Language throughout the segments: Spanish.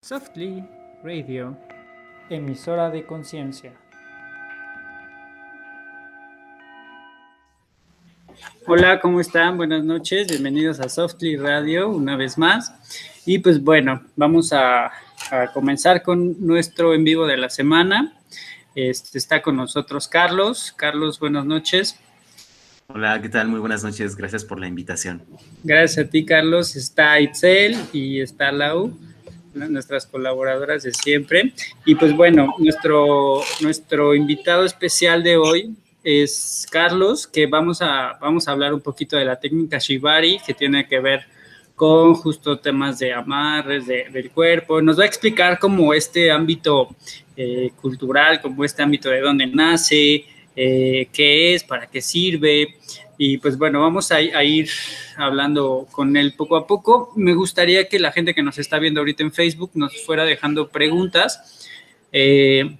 Softly Radio, emisora de conciencia. Hola, ¿cómo están? Buenas noches, bienvenidos a Softly Radio una vez más. Y pues bueno, vamos a, a comenzar con nuestro en vivo de la semana. Este, está con nosotros Carlos. Carlos, buenas noches. Hola, ¿qué tal? Muy buenas noches. Gracias por la invitación. Gracias a ti, Carlos. Está Itzel y está Lau, nuestras colaboradoras de siempre. Y pues bueno, nuestro, nuestro invitado especial de hoy es Carlos, que vamos a, vamos a hablar un poquito de la técnica Shibari, que tiene que ver con justo temas de amarres de, del cuerpo. Nos va a explicar cómo este ámbito eh, cultural, como este ámbito de dónde nace, eh, qué es, para qué sirve. Y pues bueno, vamos a, a, ir hablando con él poco a poco. Me gustaría que la gente que nos está viendo ahorita en Facebook nos fuera dejando preguntas. Eh,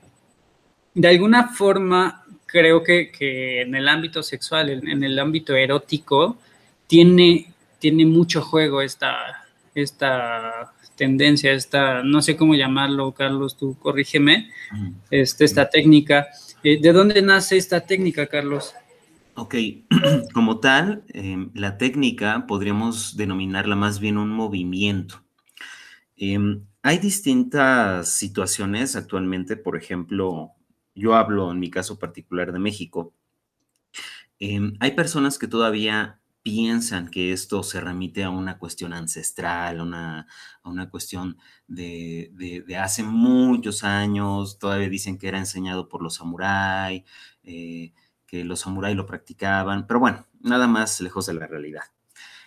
de alguna forma, creo que, que, en el ámbito sexual, en, en, el ámbito erótico, tiene, tiene mucho juego esta, esta tendencia, esta, no sé cómo llamarlo, Carlos, tú corrígeme, este, esta técnica. Eh, ¿De dónde nace esta técnica, Carlos? Ok, como tal, eh, la técnica podríamos denominarla más bien un movimiento. Eh, hay distintas situaciones actualmente, por ejemplo, yo hablo en mi caso particular de México. Eh, hay personas que todavía piensan que esto se remite a una cuestión ancestral, una, a una cuestión de, de, de, hace muchos años, todavía dicen que era enseñado por los samuráis, eh, que los samuráis lo practicaban, pero bueno, nada más lejos de la realidad.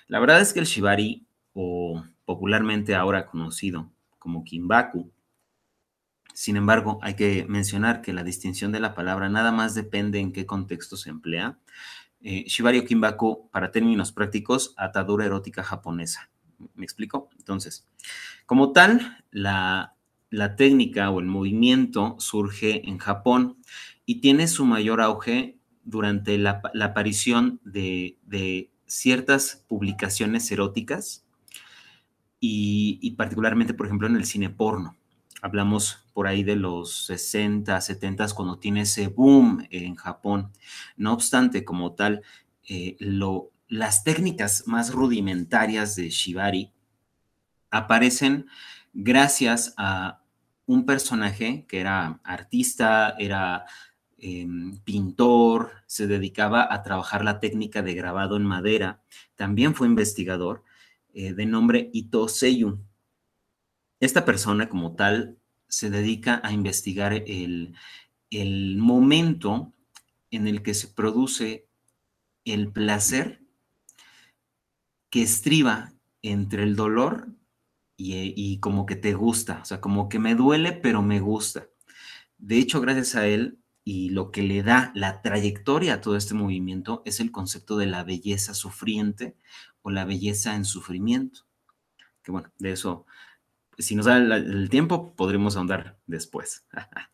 La verdad es que el shibari, o popularmente ahora conocido como kimbaku, sin embargo, hay que mencionar que la distinción de la palabra nada más depende en qué contexto se emplea. Eh, shibari o kimbaku, para términos prácticos, atadura erótica japonesa. ¿Me explico? Entonces, como tal, la, la técnica o el movimiento surge en Japón y tiene su mayor auge durante la, aparición de, ciertas publicaciones eróticas y, particularmente, por ejemplo, en el cine porno. Hablamos por ahí de los 60, 70, cuando tiene ese boom en Japón. No obstante, como tal, eh, las técnicas más rudimentarias de Shibari aparecen gracias a un personaje que era artista, era eh, pintor, se dedicaba a trabajar la técnica de grabado en madera, también fue investigador, eh, de nombre Ito Seiyu. Esta persona como tal se dedica a investigar el, el momento en el que se produce el placer que estriba entre el dolor y, y, como que te gusta, o sea, como que me duele, pero me gusta. De hecho, gracias a él y lo que le da la trayectoria a todo este movimiento es el concepto de la belleza sufriente o la belleza en sufrimiento. Que bueno, de eso, si nos da el, tiempo, podremos ahondar después.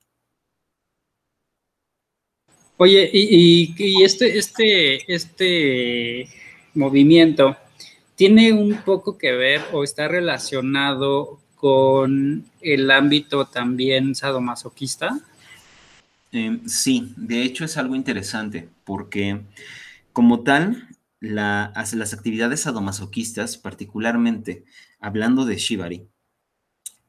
Oye, y, este, este, este movimiento tiene un poco que ver o está relacionado con el ámbito también sadomasoquista. Eh, sí, de hecho es algo interesante porque como tal, la, las actividades sadomasoquistas, particularmente hablando de Shibari,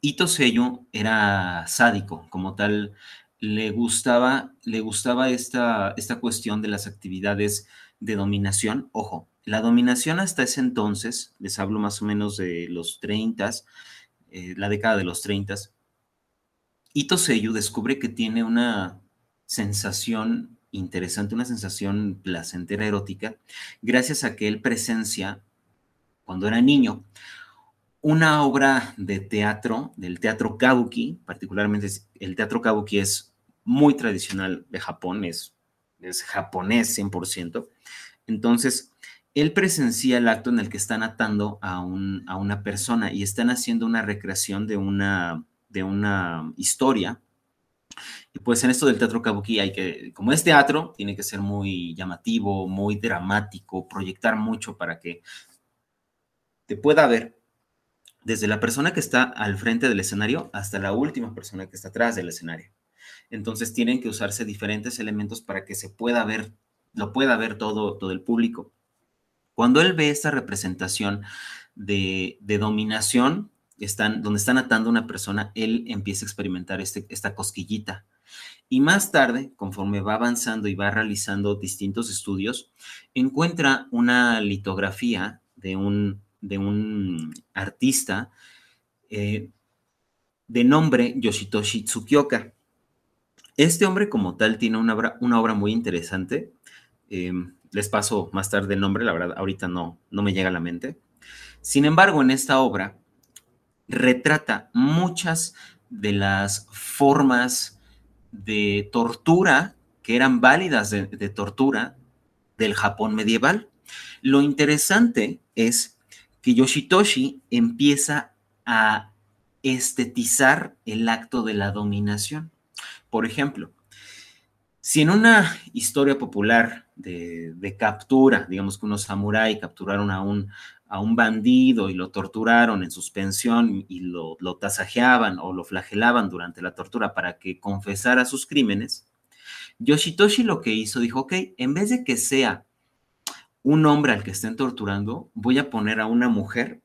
Ito Seiyu era sádico, como tal, le gustaba, le gustaba esta, esta cuestión de las actividades de dominación. Ojo, la dominación hasta ese entonces, les hablo más o menos de los 30, eh, la década de los 30, Ito Seiyu descubre que tiene una sensación interesante, una sensación placentera erótica, gracias a que él presencia, cuando era niño, una obra de teatro, del teatro kabuki, particularmente el teatro kabuki es muy tradicional de Japón, es, es japonés 100%. Entonces, él presencia el acto en el que están atando a, un, a una persona y están haciendo una recreación de una, de una historia y pues en esto del teatro kabuki hay que, como es teatro, tiene que ser muy llamativo, muy dramático, proyectar mucho para que te pueda ver desde la persona que está al frente del escenario hasta la última persona que está atrás del escenario. Entonces tienen que usarse diferentes elementos para que se pueda ver, lo pueda ver todo, todo el público. Cuando él ve esta representación de, dominación, donde están atando a una persona, él empieza a experimentar este, esta cosquillita. Y más tarde, conforme va avanzando y va realizando distintos estudios, encuentra una litografía de un, de un artista eh, de nombre Yoshitoshi Tsukioka. Este hombre como tal tiene una obra, una obra muy interesante. Eh, les paso más tarde el nombre, la verdad, ahorita no, no me llega a la mente. Sin embargo, en esta obra retrata muchas de las formas de tortura que eran válidas de, tortura del Japón medieval. Lo interesante es que Yoshitoshi empieza a estetizar el acto de la dominación. Por ejemplo, si en una historia popular de, de captura, digamos que unos samuráis capturaron a un, a un bandido y lo torturaron en suspensión y lo, lo tasajeaban o lo flagelaban durante la tortura para que confesara sus crímenes, Yoshitoshi lo que hizo, dijo, ok, en vez de que sea un hombre al que estén torturando, voy a poner a una mujer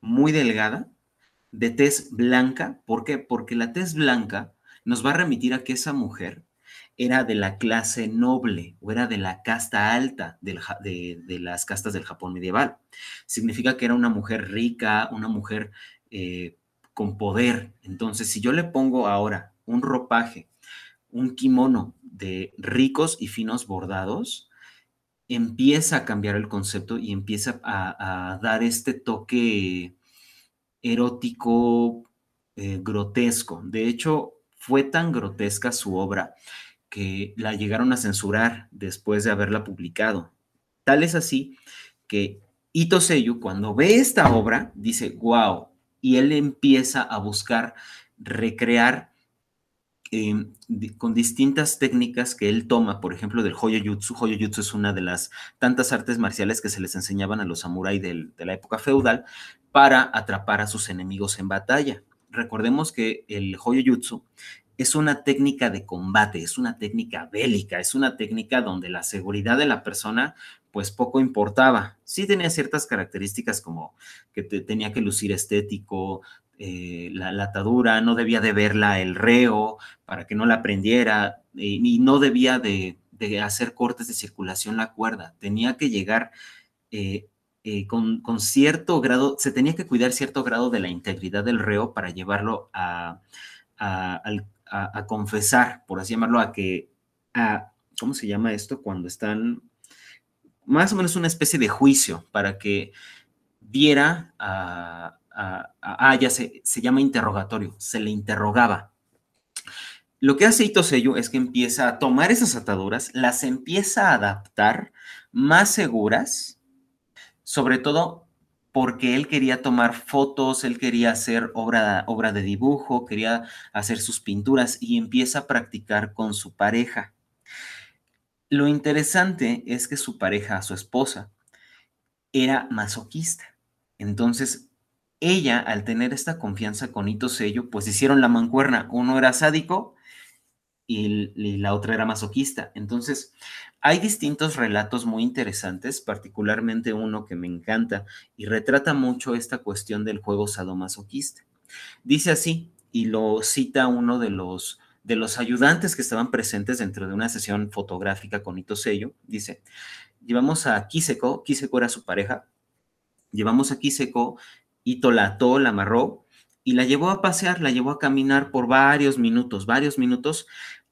muy delgada, de tez blanca. ¿Por qué? Porque la tez blanca nos va a remitir a que esa mujer era de la clase noble o era de la casta alta de, las castas del Japón medieval. Significa que era una mujer rica, una mujer eh, con poder. Entonces, si yo le pongo ahora un ropaje, un kimono de ricos y finos bordados, empieza a cambiar el concepto y empieza a, dar este toque erótico, eh, grotesco. De hecho, fue tan grotesca su obra que la llegaron a censurar después de haberla publicado. Tal es así que Ito Seiyu, cuando ve esta obra, dice, wow, y él empieza a buscar recrear em, con distintas técnicas que él toma, por ejemplo, del Hoyoyutsu. Hoyoyutsu es una de las tantas artes marciales que se les enseñaban a los samuráis de la época feudal para atrapar a sus enemigos en batalla. Recordemos que el Hoyoyutsu es una técnica de combate, es una técnica bélica, es una técnica donde la seguridad de la persona pues poco importaba. Sí tenía ciertas características como que tenía que lucir estético, eh, la, atadura, no debía de verla el reo para que no la prendiera y no debía de, hacer cortes de circulación la cuerda, tenía que llegar eh, eh, con, cierto grado, se tenía que cuidar cierto grado de la integridad del reo para llevarlo al, a, confesar, por así llamarlo, a que, a, ¿cómo se llama esto? Cuando están, más o menos una especie de juicio para que viera a, ah, ya se, se llama interrogatorio, se le interrogaba. Lo que hace Ito Sello es que empieza a tomar esas ataduras, las empieza a adaptar más seguras, sobre todo porque él quería tomar fotos, él quería hacer obra, obra de dibujo, quería hacer sus pinturas y empieza a practicar con su pareja. Lo interesante es que su pareja, su esposa, era masoquista. Entonces, ella, al tener esta confianza con Ito Sello, pues hicieron la mancuerna. Uno era sádico y, la otra era masoquista. Entonces, hay distintos relatos muy interesantes, particularmente uno que me encanta y retrata mucho esta cuestión del juego sadomasoquista. Dice así, y lo cita uno de los, de los ayudantes que estaban presentes dentro de una sesión fotográfica con Ito Sello, dice, llevamos a Kiseko, Kiseko era su pareja, llevamos a Kiseko, Ito la ató, la amarró, y la llevó a pasear, la llevó a caminar por varios minutos, varios minutos,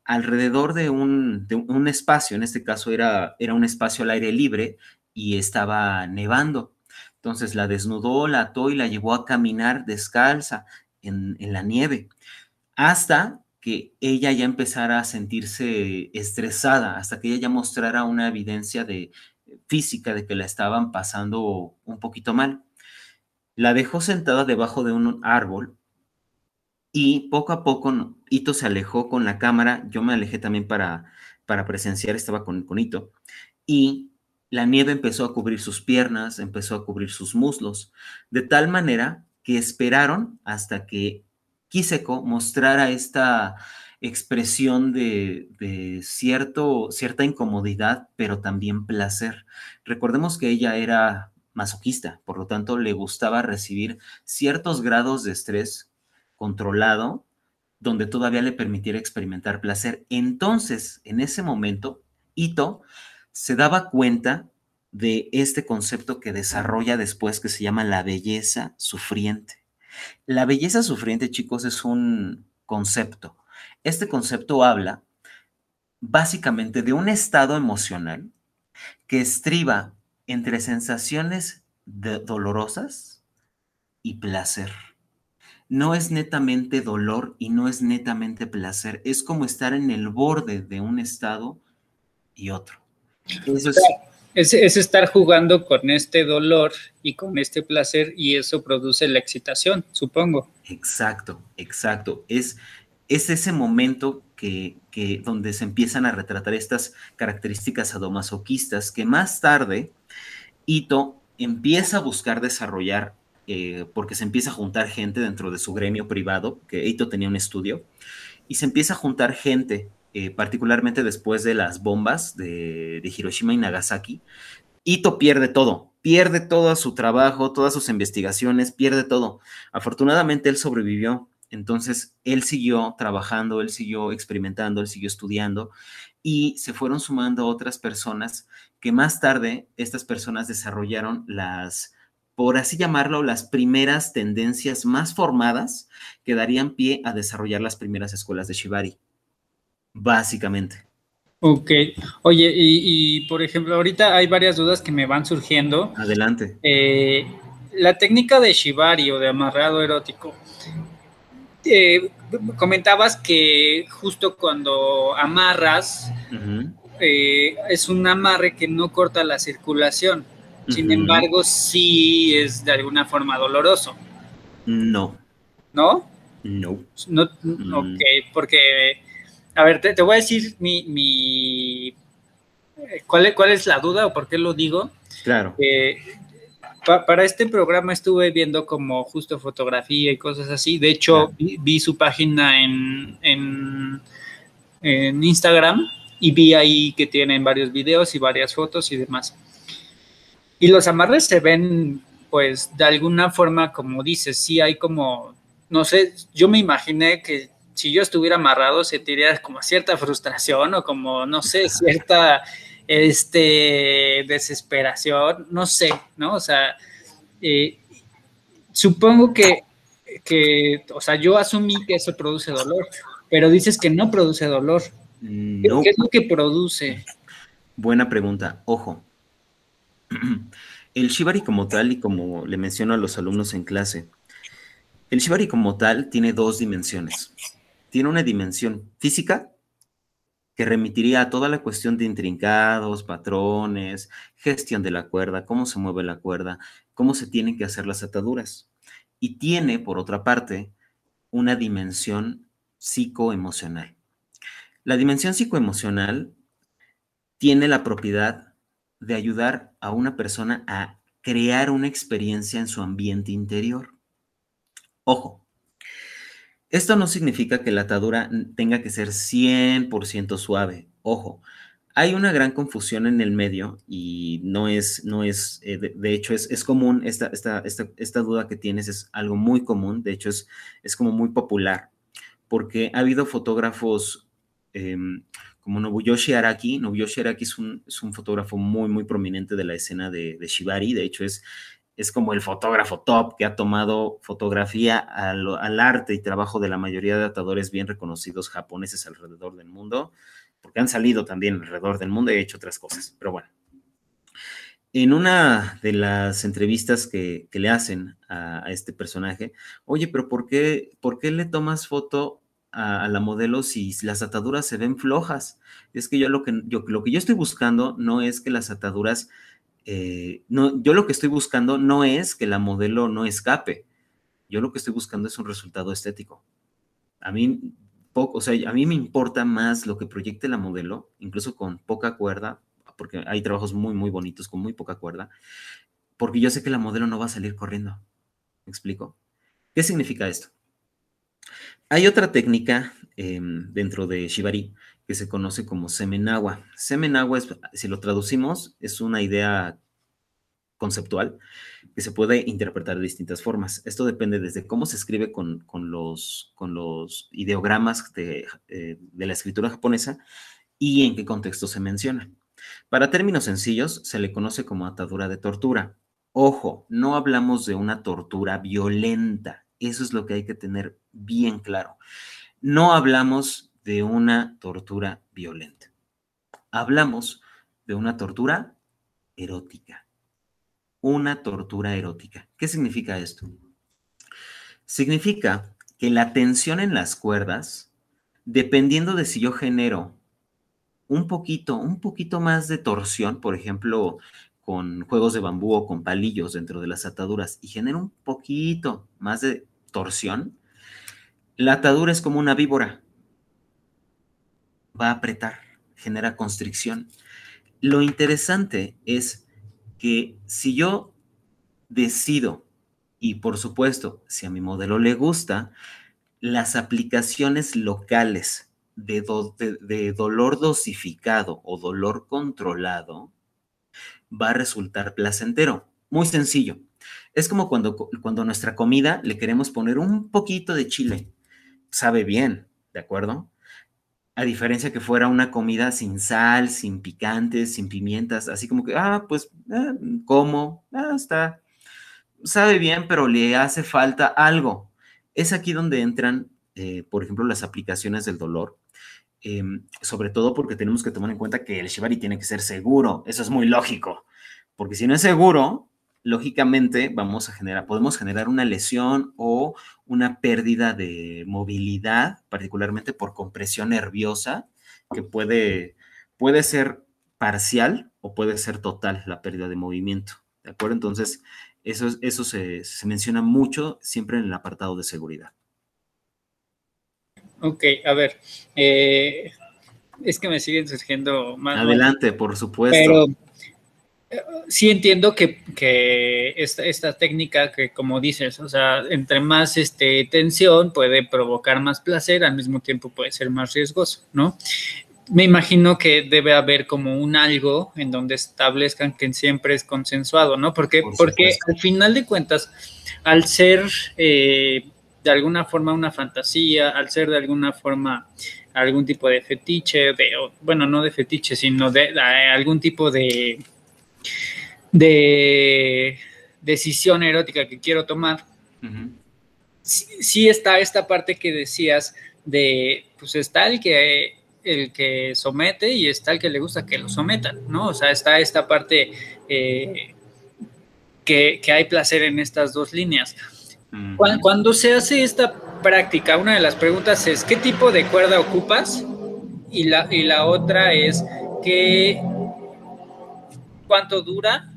alrededor de un, espacio, en este caso era, era un espacio al aire libre y estaba nevando. Entonces la desnudó, la ató y la llevó a caminar descalza en, en la nieve, hasta que ella ya empezara a sentirse estresada, hasta que ella ya mostrara una evidencia de, física de que la estaban pasando un poquito mal. La dejó sentada debajo de un árbol y poco a poco Ito se alejó con la cámara, yo me alejé también para, para presenciar, estaba con, con Ito, y la nieve empezó a cubrir sus piernas, empezó a cubrir sus muslos, de tal manera que esperaron hasta que Kiseko mostrara esta expresión de, cierto, cierta incomodidad, pero también placer. Recordemos que ella era masoquista, por lo tanto le gustaba recibir ciertos grados de estrés controlado donde todavía le permitiera experimentar placer. Entonces, en ese momento, Ito se daba cuenta de este concepto que desarrolla después que se llama la belleza sufriente. La belleza sufriente, chicos, es un concepto. Este concepto habla básicamente de un estado emocional que estriba entre sensaciones dolorosas y placer no es netamente dolor y no es netamente placer, es como estar en el borde de un estado y otro. es, estar jugando con este dolor y con este placer y eso produce la excitación, supongo. Exacto, exacto. Es, es ese momento que, que, donde se empiezan a retratar estas características adomasoquistas que más tarde Ito empieza a buscar desarrollar eh, porque se empieza a juntar gente dentro de su gremio privado, que Eito tenía un estudio, y se empieza a juntar gente, eh, particularmente después de las bombas de, Hiroshima y Nagasaki. Ito pierde todo, pierde todo su trabajo, todas sus investigaciones, pierde todo. Afortunadamente él sobrevivió, entonces él siguió trabajando, él siguió experimentando, él siguió estudiando y se fueron sumando otras personas que más tarde estas personas desarrollaron las por así llamarlo, las primeras tendencias más formadas que darían pie a desarrollar las primeras escuelas de Shibari, básicamente. Ok, oye, y, por ejemplo, ahorita hay varias dudas que me van surgiendo. Adelante. Eh, la técnica de Shibari o de amarrado erótico, eh, comentabas que justo cuando amarras, eh, es un amarre que no corta la circulación. Sin embargo, sí es de alguna forma doloroso. No. ¿No? No. no mm. Ok, porque, a ver, te, voy a decir mi, mi ¿cuál, ¿cuál, es la duda o por qué lo digo? Claro. Eh, para este programa estuve viendo como justo fotografía y cosas así. De hecho, vi, su página en, en, en Instagram y vi ahí que tienen varios videos y varias fotos y demás. Y los amarres se ven, pues, de alguna forma, como dices, sí hay como, no sé, yo me imaginé que si yo estuviera amarrado sentiría como cierta frustración o como, no sé, cierta este, desesperación, no sé, ¿no? O sea, eh, supongo que, que, o sea, yo asumí que eso produce dolor, pero dices que no produce dolor. No. ¿Qué es lo que produce? Buena pregunta. Ojo, El shibari como tal, y como le menciono a los alumnos en clase, el shibari como tal tiene dos dimensiones. Tiene una dimensión física, que remitiría a toda la cuestión de intrincados, patrones, gestión de la cuerda, cómo se mueve la cuerda, cómo se tienen que hacer las ataduras. Y tiene, por otra parte, una dimensión psicoemocional. La dimensión psicoemocional tiene la propiedad de ayudar a una persona a crear una experiencia en su ambiente interior. Ojo, esto no significa que la atadura tenga que ser 100% suave. Ojo, hay una gran confusión en el medio y no es, no es, eh, de, hecho es, es común, esta, esta, esta, duda que tienes es algo muy común, de hecho es, es como muy popular, porque ha habido fotógrafos em, como Nobuyoshi Araki. Nobuyoshi Araki es un, es un fotógrafo muy, muy prominente de la escena de, Shibari. De hecho, es, es como el fotógrafo top que ha tomado fotografía al, al, arte y trabajo de la mayoría de atadores bien reconocidos japoneses alrededor del mundo, porque han salido también alrededor del mundo y ha hecho otras cosas. Pero bueno. En una de las entrevistas que, que le hacen a, a, este personaje, oye, pero ¿por qué, ¿por qué le tomas foto a, la modelo si las ataduras se ven flojas. Es que yo lo que yo, lo que yo estoy buscando no es que las ataduras, eh, no, yo lo que estoy buscando no es que la modelo no escape. Yo lo que estoy buscando es un resultado estético. A mí, poco, o sea, a mí me importa más lo que proyecte la modelo, incluso con poca cuerda, porque hay trabajos muy, muy bonitos con muy poca cuerda, porque yo sé que la modelo no va a salir corriendo. ¿Me explico? ¿Qué significa esto? Hay otra técnica em, dentro de Shibari que se conoce como semenagua. Semenagua, es, si lo traducimos, es una idea conceptual que se puede interpretar de distintas formas. Esto depende desde cómo se escribe con, los, con los, ideogramas de, eh, de la escritura japonesa y en qué contexto se menciona. Para términos sencillos, se le conoce como atadura de tortura. Ojo, no hablamos de una tortura violenta. Eso es lo que hay que tener bien claro. No hablamos de una tortura violenta. Hablamos de una tortura erótica. Una tortura erótica. ¿Qué significa esto? Significa que la tensión en las cuerdas, dependiendo de si yo genero un poquito, un poquito más de torsión, por ejemplo, con juegos de bambú o con palillos dentro de las ataduras y genero un poquito más de torsión, la atadura es como una víbora. Va a apretar, genera constricción. Lo interesante es que si yo decido, y por supuesto, si a mi modelo le gusta, las aplicaciones locales de, dolor dosificado o dolor controlado va a resultar placentero. Muy sencillo. Es como cuando, cuando nuestra comida le queremos poner un poquito de chile sabe bien, ¿de acuerdo? A diferencia que fuera una comida sin sal, sin picantes, sin pimientas, así como que, ah, pues, eh, como, ah, está, sabe bien, pero le hace falta algo. Es aquí donde entran, eh, por ejemplo, las aplicaciones del dolor, em, sobre todo porque tenemos que tomar en cuenta que el shibari tiene que ser seguro, eso es muy lógico, porque si no es seguro, lógicamente vamos a generar, podemos generar una lesión o una pérdida de movilidad, particularmente por compresión nerviosa, que puede, puede ser parcial o puede ser total la pérdida de movimiento. ¿De acuerdo? Entonces, eso, eso se, menciona mucho siempre en el apartado de seguridad. Ok, a ver, eh, es que me siguen surgiendo más. Adelante, por supuesto sí entiendo que, esta, técnica que como dices, o sea, entre más este, tensión puede provocar más placer, al mismo tiempo puede ser más riesgoso, ¿no? Me imagino que debe haber como un algo en donde establezcan que siempre es consensuado, ¿no? Porque, porque al final de cuentas, al ser eh, de alguna forma una fantasía, al ser de alguna forma algún tipo de fetiche, de, bueno, no de fetiche, sino de algún tipo de de decisión erótica que quiero tomar, sí, está esta parte que decías de, pues está el que, el que somete y está el que le gusta que lo sometan, ¿no? O sea, está esta parte eh, que, hay placer en estas dos líneas. Cuando, se hace esta práctica, una de las preguntas es, ¿qué tipo de cuerda ocupas? Y la, y la otra es, ¿qué, ¿cuánto dura?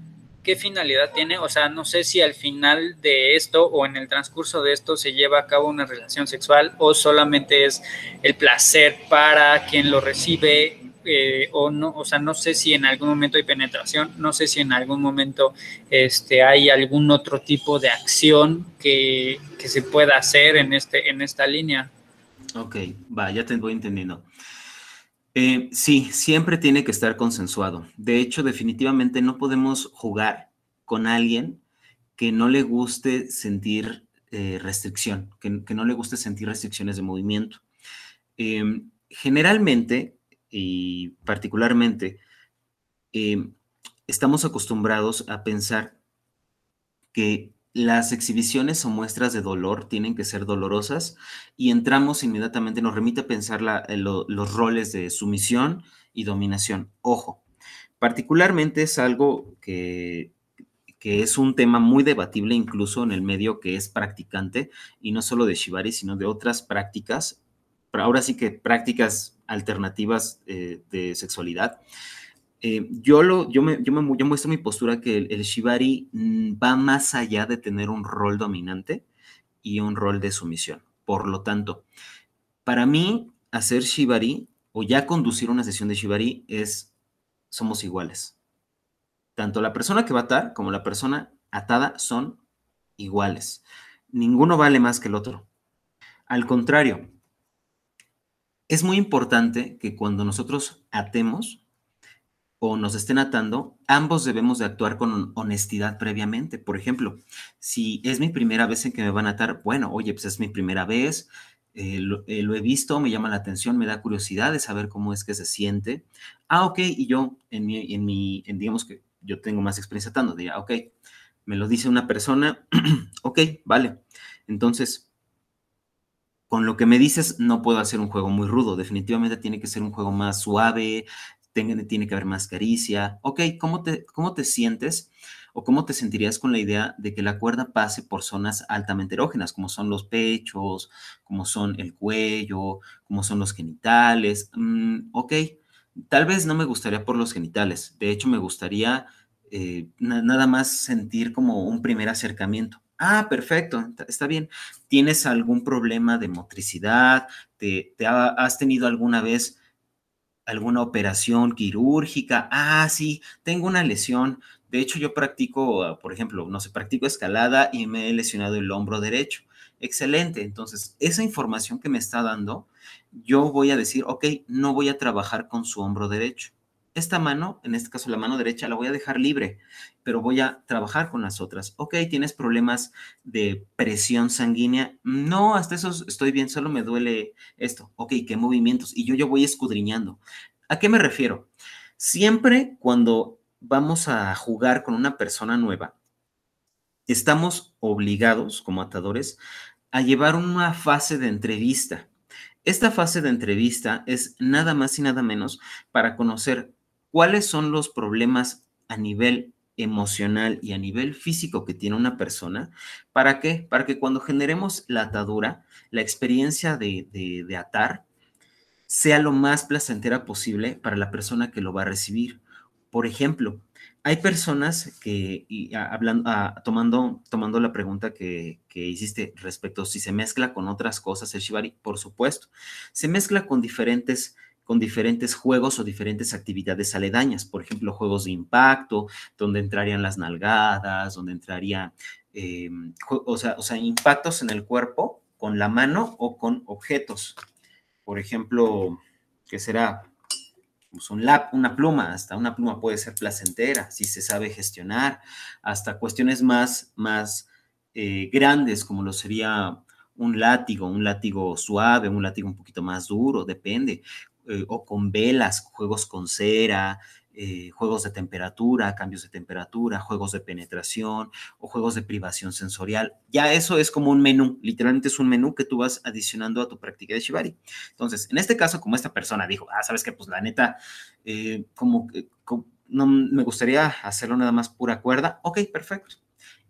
qué finalidad tiene, o sea, no sé si al final de esto o en el transcurso de esto se lleva a cabo una relación sexual o solamente es el placer para quien lo recibe eh, o no, o sea, no sé si en algún momento hay penetración, no sé si en algún momento este, hay algún otro tipo de acción que, que se pueda hacer en, este, en esta línea. Ok, va, ya te voy entendiendo. Eh, sí, siempre tiene que estar consensuado. De hecho, definitivamente no podemos jugar con alguien que no le guste sentir eh, restricción, que, no le guste sentir restricciones de movimiento. Em, generalmente y particularmente, em, estamos acostumbrados a pensar que las exhibiciones o muestras de dolor tienen que ser dolorosas y entramos inmediatamente, nos remite a pensar eh, los roles de sumisión y dominación. Ojo, particularmente es algo que, que es un tema muy debatible incluso en el medio que es practicante y no solo de Shibari, sino de otras prácticas, ahora sí que prácticas alternativas eh, de sexualidad. Eh, yo, lo, yo, me, yo, me, yo, muestro mi postura que el, shibari mm, va más allá de tener un rol dominante y un rol de sumisión. Por lo tanto, para mí, hacer shibari o ya conducir una sesión de shibari es, somos iguales. Tanto la persona que va a atar como la persona atada son iguales. Ninguno vale más que el otro. Al contrario, es muy importante que cuando nosotros atemos o nos estén atando, ambos debemos de actuar con honestidad previamente. Por ejemplo, si es mi primera vez en que me van a atar, bueno, oye, pues es mi primera vez, eh, eh, lo, he visto, me llama la atención, me da curiosidad de saber cómo es que se siente. Ah, ok, y yo, en mi, en mi en, digamos que yo tengo más experiencia atando, diría, ok, me lo dice una persona, ok, vale. Entonces, con lo que me dices, no puedo hacer un juego muy rudo. Definitivamente tiene que ser un juego más suave, tiene, tiene que haber más caricia. Ok, ¿cómo te, ¿cómo te sientes? ¿O cómo te sentirías con la idea de que la cuerda pase por zonas altamente erógenas, como son los pechos, como son el cuello, como son los genitales? Mm, ok, tal vez no me gustaría por los genitales. De hecho, me gustaría eh, nada más sentir como un primer acercamiento. Ah, perfecto, está bien. ¿Tienes algún problema de motricidad? ¿Te, has tenido alguna vez alguna operación quirúrgica? Ah, sí, tengo una lesión. De hecho, yo practico, ah, por ejemplo, no sé, practico escalada y me he lesionado el hombro derecho. Excelente. Entonces, esa información que me está dando, yo voy a decir, ok, no voy a trabajar con su hombro derecho. Esta mano, en este caso la mano derecha, la voy a dejar libre, pero voy a trabajar con las otras. Ok, ¿tienes problemas de presión sanguínea? No, hasta eso estoy bien, solo me duele esto. Ok, ¿qué movimientos? Y yo, yo voy escudriñando. ¿A qué me refiero? Siempre cuando vamos a jugar con una persona nueva, estamos obligados como atadores a llevar una fase de entrevista. Esta fase de entrevista es nada más y nada menos para conocer cuáles son los problemas a nivel emocional y a nivel físico que tiene una persona. ¿Para qué? Para que cuando generemos la atadura, la experiencia de, de atar sea lo más placentera posible para la persona que lo va a recibir. Por ejemplo, hay personas que, y hablando, tomando, tomando la pregunta que, que, hiciste respecto si se mezcla con otras cosas el shibari, por supuesto, se mezcla con diferentes, con diferentes juegos o diferentes actividades aledañas, por ejemplo, juegos de impacto, donde entrarían las nalgadas, donde entraría, em, o, sea, o sea, impactos en el cuerpo con la mano o con objetos. Por ejemplo, ¿qué será? pues un lap, una pluma, hasta una pluma puede ser placentera si se sabe gestionar, hasta cuestiones más, más eh, grandes como lo sería un látigo, un látigo suave, un látigo un poquito más duro, depende, eh, o con velas, juegos con cera, eh, juegos de temperatura, cambios de temperatura, juegos de penetración o juegos de privación sensorial. Ya eso es como un menú, literalmente es un menú que tú vas adicionando a tu práctica de Shibari. Entonces, en este caso, como esta persona dijo, ah, sabes que pues la neta, eh, como, como no me gustaría hacerlo nada más pura cuerda, ok, perfecto.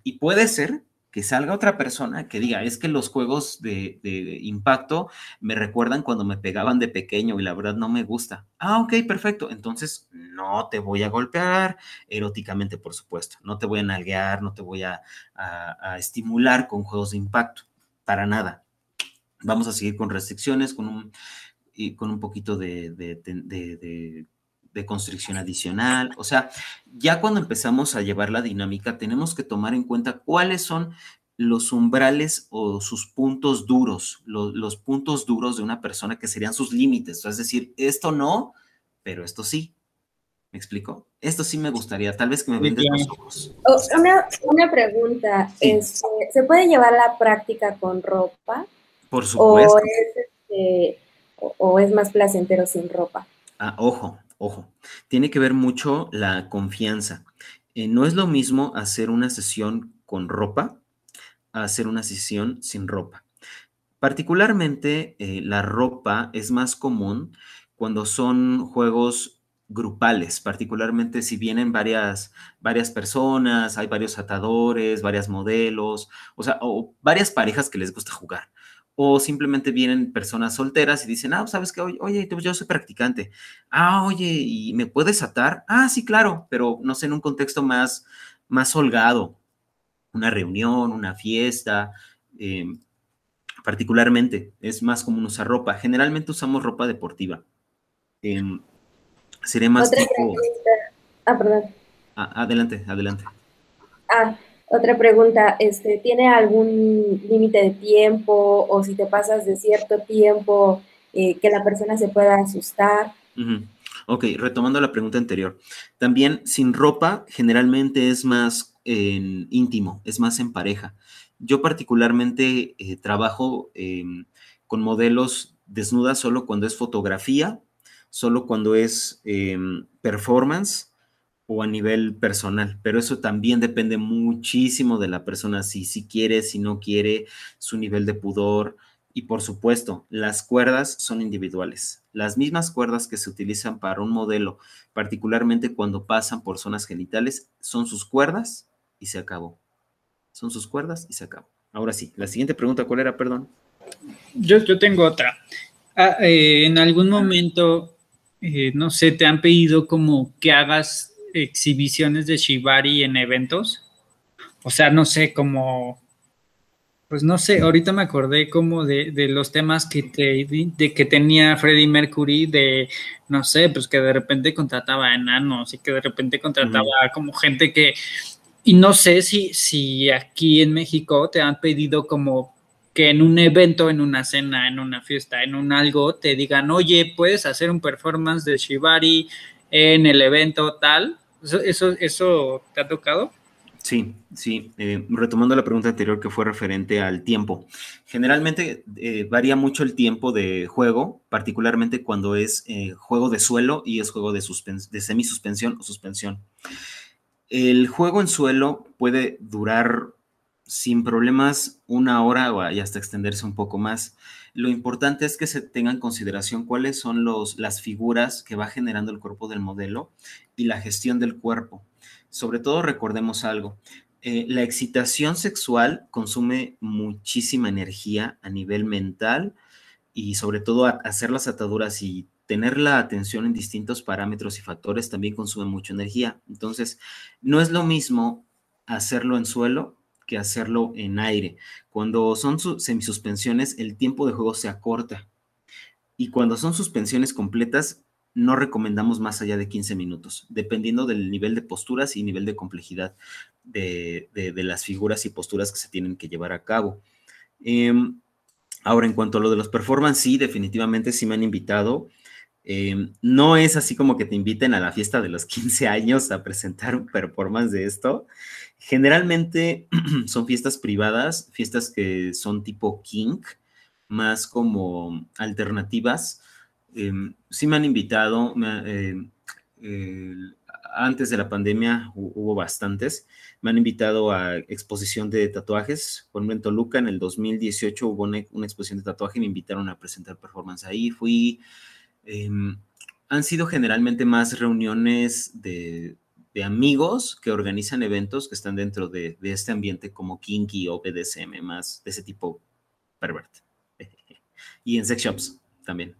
Y puede ser que salga otra persona que diga, es que los juegos de, impacto me recuerdan cuando me pegaban de pequeño y la verdad no me gusta. Ah, ok, perfecto. Entonces no te voy a golpear eróticamente, por supuesto. No te voy a nalguear, no te voy a, estimular con juegos de impacto. Para nada. Vamos a seguir con restricciones, con un, y con un poquito de, constricción adicional. O sea, ya cuando empezamos a llevar la dinámica, tenemos que tomar en cuenta cuáles son los umbrales o sus puntos duros, los, puntos duros de una persona que serían sus límites. Es decir, esto no, pero esto sí. ¿Me explico? Esto sí me gustaría, tal vez que me vendes los ojos. Oh, una, pregunta, este, ¿se puede llevar la práctica con ropa? Por supuesto. ¿O es, este, o es más placentero sin ropa? Ah, ojo, Ojo, tiene que ver mucho la confianza. Eh, no es lo mismo hacer una sesión con ropa hacer una sesión sin ropa. Particularmente eh, la ropa es más común cuando son juegos grupales, particularmente si vienen varias, varias personas, hay varios atadores, varias modelos, o sea, varias parejas que les gusta jugar o simplemente vienen personas solteras y dicen, ah, sabes que, oye, yo soy practicante. Ah, oye, ¿y me puedes atar? Ah, sí, claro, pero no sé, en un contexto más, más holgado, una reunión, una fiesta, em, particularmente, es más común usar ropa. Generalmente usamos ropa deportiva. Eh, más tipo... Ah, perdón. adelante, adelante. Ah, Otra pregunta, este, ¿tiene algún límite de tiempo o si te pasas de cierto tiempo eh, que la persona se pueda asustar? Ok, retomando la pregunta anterior. También sin ropa generalmente es más íntimo, es más en pareja. Yo particularmente eh, trabajo em, con modelos desnudas solo cuando es fotografía, solo cuando es em, performance o a nivel personal, pero eso también depende muchísimo de la persona, si, si quiere, si no quiere, su nivel de pudor. Y por supuesto, las cuerdas son individuales. Las mismas cuerdas que se utilizan para un modelo, particularmente cuando pasan por zonas genitales, son sus cuerdas y se acabó. Son sus cuerdas y se acabó. Ahora sí, la siguiente pregunta, ¿cuál era? Perdón. Yo, yo tengo otra. Ah, eh, en algún momento, eh, no sé, te han pedido como que hagas exhibiciones de Shibari en eventos. O sea, no sé, como, pues no sé, ahorita me acordé como de, de los temas que, te, de que tenía Freddie Mercury, de, no sé, pues que de repente contrataba enanos y que de repente contrataba como gente que y no sé si, si aquí en México te han pedido como que en un evento, en una cena, en una fiesta, en un algo, te digan, oye, puedes hacer un performance de Shibari en el evento tal. ¿Eso, eso, te ha tocado? Sí, sí. Eh, retomando la pregunta anterior que fue referente al tiempo. Generalmente eh, varía mucho el tiempo de juego, particularmente cuando es eh, juego de suelo y es juego de, de semisuspensión o suspensión. El juego en suelo puede durar sin problemas una hora y hasta extenderse un poco más. Lo importante es que se tenga en consideración cuáles son los, las figuras que va generando el cuerpo del modelo y la gestión del cuerpo. Sobre todo recordemos algo, eh, la excitación sexual consume muchísima energía a nivel mental y sobre todo hacer las ataduras y tener la atención en distintos parámetros y factores también consume mucha energía. Entonces, no es lo mismo hacerlo en suelo que hacerlo en aire. Cuando son semisuspensiones, el tiempo de juego se acorta. Y cuando son suspensiones completas, no recomendamos más allá de 15 minutos, dependiendo del nivel de posturas y nivel de complejidad de, las figuras y posturas que se tienen que llevar a cabo. Em, ahora, en cuanto a lo de los performance, sí, definitivamente sí me han invitado. Eh, no es así como que te inviten a la fiesta de los 15 años a presentar un performance de esto. Generalmente son fiestas privadas, fiestas que son tipo kink, más como alternativas. Eh, sí me han invitado, eh, antes de la pandemia hubo bastantes, me han invitado a exposición de tatuajes. Por ejemplo, en Toluca en el 2018 hubo una, una exposición de tatuaje y me invitaron a presentar performance ahí. Fui, Em, han sido generalmente más reuniones de, amigos que organizan eventos que están dentro de, este ambiente como Kinky o BDSM, más de ese tipo pervert. y en sex shops también.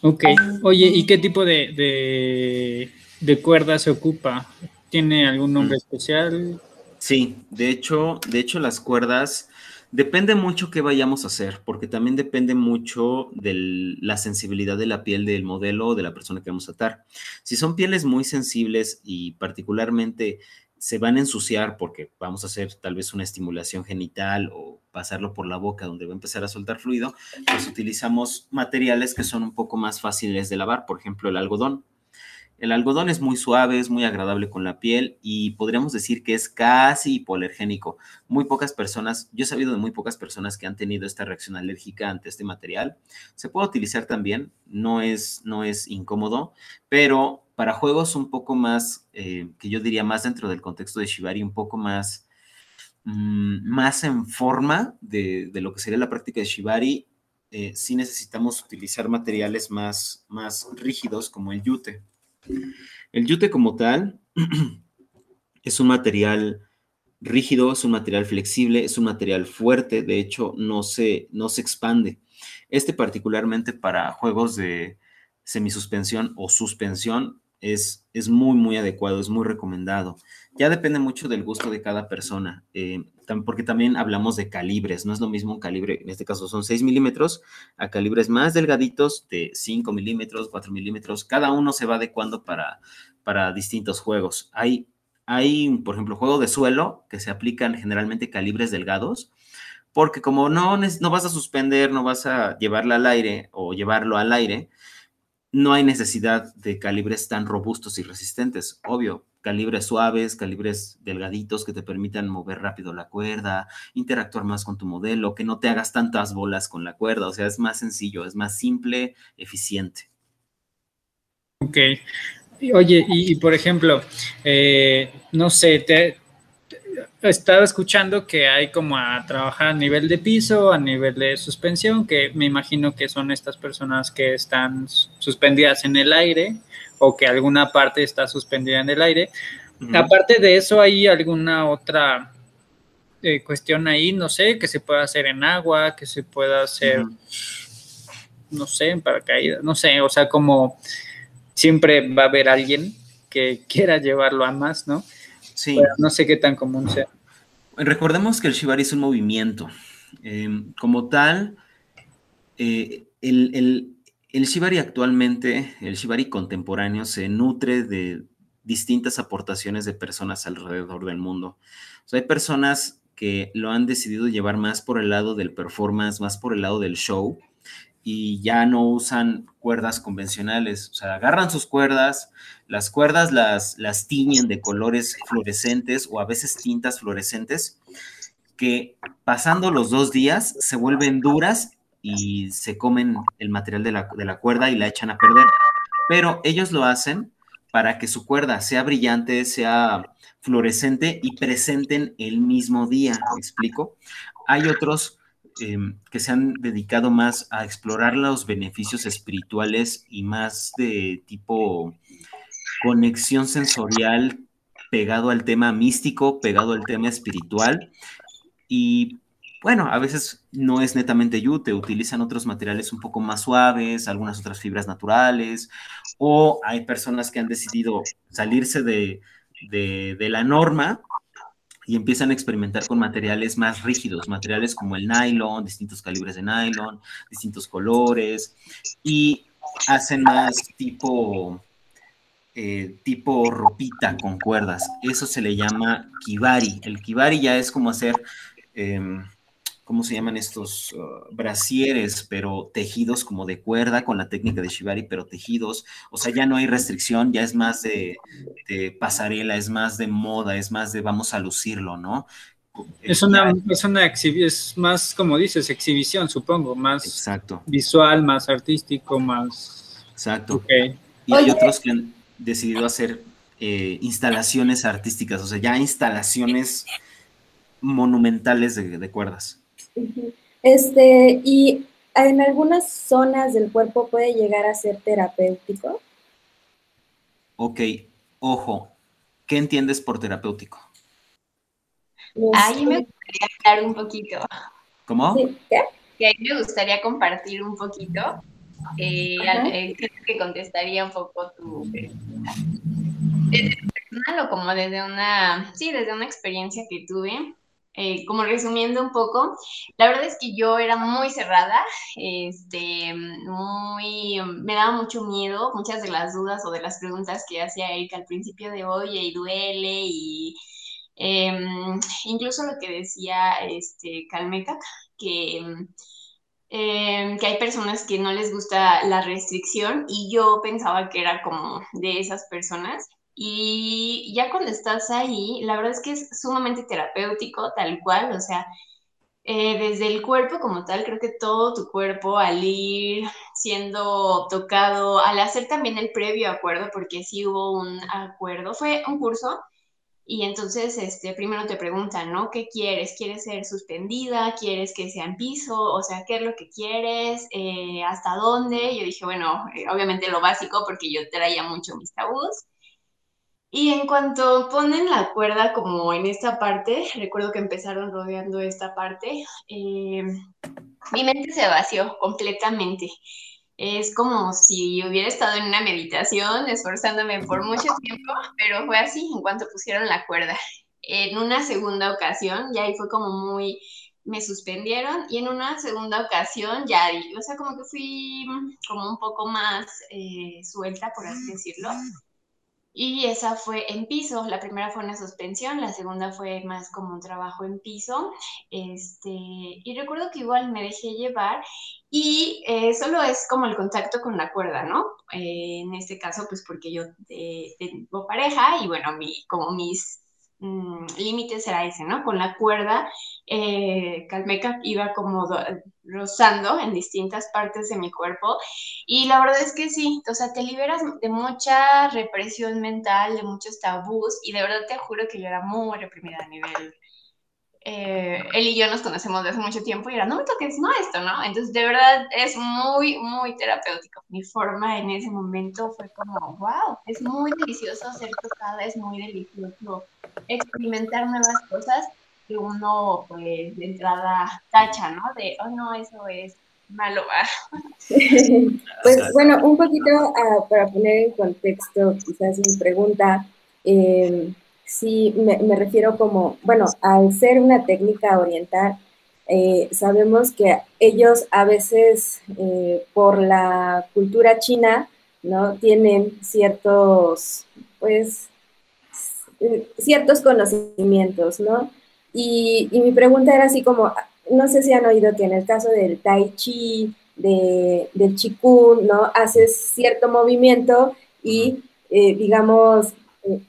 Ok, oye, ¿y qué tipo de, de, de cuerda se ocupa? ¿Tiene algún nombre mm. especial? Sí, de hecho, de hecho las cuerdas Depende mucho qué vayamos a hacer, porque también depende mucho de la sensibilidad de la piel del modelo o de la persona que vamos a atar. Si son pieles muy sensibles y particularmente se van a ensuciar porque vamos a hacer tal vez una estimulación genital o pasarlo por la boca donde va a empezar a soltar fluido, pues utilizamos materiales que son un poco más fáciles de lavar, por ejemplo el algodón. El algodón es muy suave, es muy agradable con la piel y podríamos decir que es casi hipoalergénico. Muy pocas personas, yo he sabido de muy pocas personas que han tenido esta reacción alérgica ante este material. Se puede utilizar también, no es, no es incómodo, pero para juegos un poco más, eh, que yo diría más dentro del contexto de Shibari, un poco más, mm, más en forma de, lo que sería la práctica de Shibari, eh, sí necesitamos utilizar materiales más, más rígidos como el yute. El yute como tal es un material rígido, es un material flexible, es un material fuerte, de hecho no se, no se expande. Este particularmente para juegos de semisuspensión o suspensión es, es muy, muy adecuado, es muy recomendado. Ya depende mucho del gusto de cada persona, eh, porque también hablamos de calibres, no es lo mismo un calibre, en este caso son 6 milímetros, a calibres más delgaditos de 5 milímetros, 4 milímetros, cada uno se va adecuando para, para distintos juegos. Hay hay, por ejemplo, juego de suelo que se aplican generalmente calibres delgados, porque como no, no vas a suspender, no vas a llevarla al aire o llevarlo al aire, no hay necesidad de calibres tan robustos y resistentes. Obvio, calibres suaves, calibres delgaditos que te permitan mover rápido la cuerda, interactuar más con tu modelo, que no te hagas tantas bolas con la cuerda, o sea, es más sencillo, es más simple, eficiente. Ok. Oye, y, por ejemplo, eh, no sé, te, estaba escuchando que hay como a trabajar a nivel de piso, a nivel de suspensión, que me imagino que son estas personas que están suspendidas en el aire o que alguna parte está suspendida en el aire. Aparte de eso, ¿hay alguna otra eh, cuestión ahí? No sé, que se pueda hacer en agua, que se pueda hacer, no sé, en paracaídas, no sé, o sea, como siempre va a haber alguien que quiera llevarlo a más, ¿no? Sí. no sé qué tan común sea. Recordemos que el shibari es un movimiento. Em, como tal, eh, el, el shibari actualmente, el shibari contemporáneo, se nutre de distintas aportaciones de personas alrededor del mundo. hay personas que lo han decidido llevar más por el lado del performance, más por el lado del show, y ya no usan cuerdas convencionales. O sea, agarran sus cuerdas, las cuerdas las, las tiñen de colores fluorescentes o a veces tintas fluorescentes, que pasando los dos días se vuelven duras y se comen el material de la, cuerda y la echan a perder. Pero ellos lo hacen para que su cuerda sea brillante, sea fluorescente y presenten el mismo día, ¿me explico? Hay otros em, que se han dedicado más a explorar los beneficios espirituales y más de tipo conexión sensorial pegado al tema místico, pegado al tema espiritual. Y bueno, a veces no es netamente yute, utilizan otros materiales un poco más suaves, algunas otras fibras naturales, o hay personas que han decidido salirse de, la norma y empiezan a experimentar con materiales más rígidos, materiales como el nylon, distintos calibres de nylon, distintos colores, y hacen más tipo, eh, tipo ropita con cuerdas. Eso se le llama kibari. El kibari ya es como hacer... Em, ¿cómo se llaman estos uh, brasieres, pero tejidos como de cuerda con la técnica de Shibari, pero tejidos? O sea, ya no hay restricción, ya es más de, pasarela, es más de moda, es más de vamos a lucirlo, ¿no? Es una, es una es más, como dices, exhibición, supongo, más Exacto. visual, más artístico, más... Exacto. Y hay otros que han decidido hacer eh, instalaciones artísticas, o sea, ya instalaciones monumentales de cuerdas. Este, y en algunas zonas del cuerpo puede llegar a ser terapéutico. Ok, ojo, ¿qué entiendes por terapéutico? Ahí me gustaría hablar un poquito. ¿Cómo? ¿Qué? Que ahí me gustaría compartir un poquito. Eh, eh, creo que contestaría un poco tu pregunta. Desde personal o como desde una, sí, desde una experiencia que tuve, eh, como resumiendo un poco, la verdad es que yo era muy cerrada, este, muy, me daba mucho miedo, muchas de las dudas o de las preguntas que hacía Erika al principio de hoy, y duele, y em, incluso lo que decía este, Calmeca, que, em, que hay personas que no les gusta la restricción, y yo pensaba que era como de esas personas. Y ya cuando estás ahí, la verdad es que es sumamente terapéutico, tal cual, o sea, eh, desde el cuerpo como tal, creo que todo tu cuerpo al ir siendo tocado, al hacer también el previo acuerdo, porque sí hubo un acuerdo, fue un curso, y entonces este, primero te preguntan, ¿no? ¿Qué quieres? ¿Quieres ser suspendida? ¿Quieres que sea en piso? O sea, ¿qué es lo que quieres? Eh, ¿Hasta dónde? Yo dije, bueno, eh, obviamente lo básico, porque yo traía mucho mis tabús. Y en cuanto ponen la cuerda como en esta parte, recuerdo que empezaron rodeando esta parte, eh, mi mente se vació completamente. Es como si hubiera estado en una meditación, esforzándome por mucho tiempo, pero fue así en cuanto pusieron la cuerda. En una segunda ocasión, ya ahí fue como muy, me suspendieron y en una segunda ocasión ya, o sea, como que fui como un poco más eh, suelta, por así decirlo Y esa fue en piso. La primera fue una suspensión, la segunda fue más como un trabajo en piso. Este, y recuerdo que igual me dejé llevar y eh, solo es como el contacto con la cuerda, ¿no? Eh, en este caso, pues porque yo eh, tengo pareja y bueno, mi, como mis mm, límites era ese, ¿no? Con la cuerda Calmeca iba como rozando en distintas partes de mi cuerpo y la verdad es que sí, o sea, te liberas de mucha represión mental, de muchos tabús y de verdad te juro que yo era muy reprimida a nivel... Eh, él y yo nos conocemos desde hace mucho tiempo y era, no me toques, no esto, ¿no? Entonces, de verdad, es muy, muy terapéutico. Mi forma en ese momento fue como, wow, es muy delicioso ser tocada, es muy delicioso experimentar nuevas cosas que uno, pues, de entrada tacha, ¿no? De, oh, no, eso es malo. pues, bueno, un poquito ah, para poner en contexto quizás mi pregunta, eh, sí me, refiero como, bueno, al ser una técnica oriental, eh, sabemos que ellos a veces eh, por la cultura china, ¿no? Tienen ciertos, pues, ciertos conocimientos, ¿no? Y, mi pregunta era así como, no sé si han oído que en el caso del tai chi, de, del chikun, ¿no? Haces cierto movimiento y, eh, digamos, eh,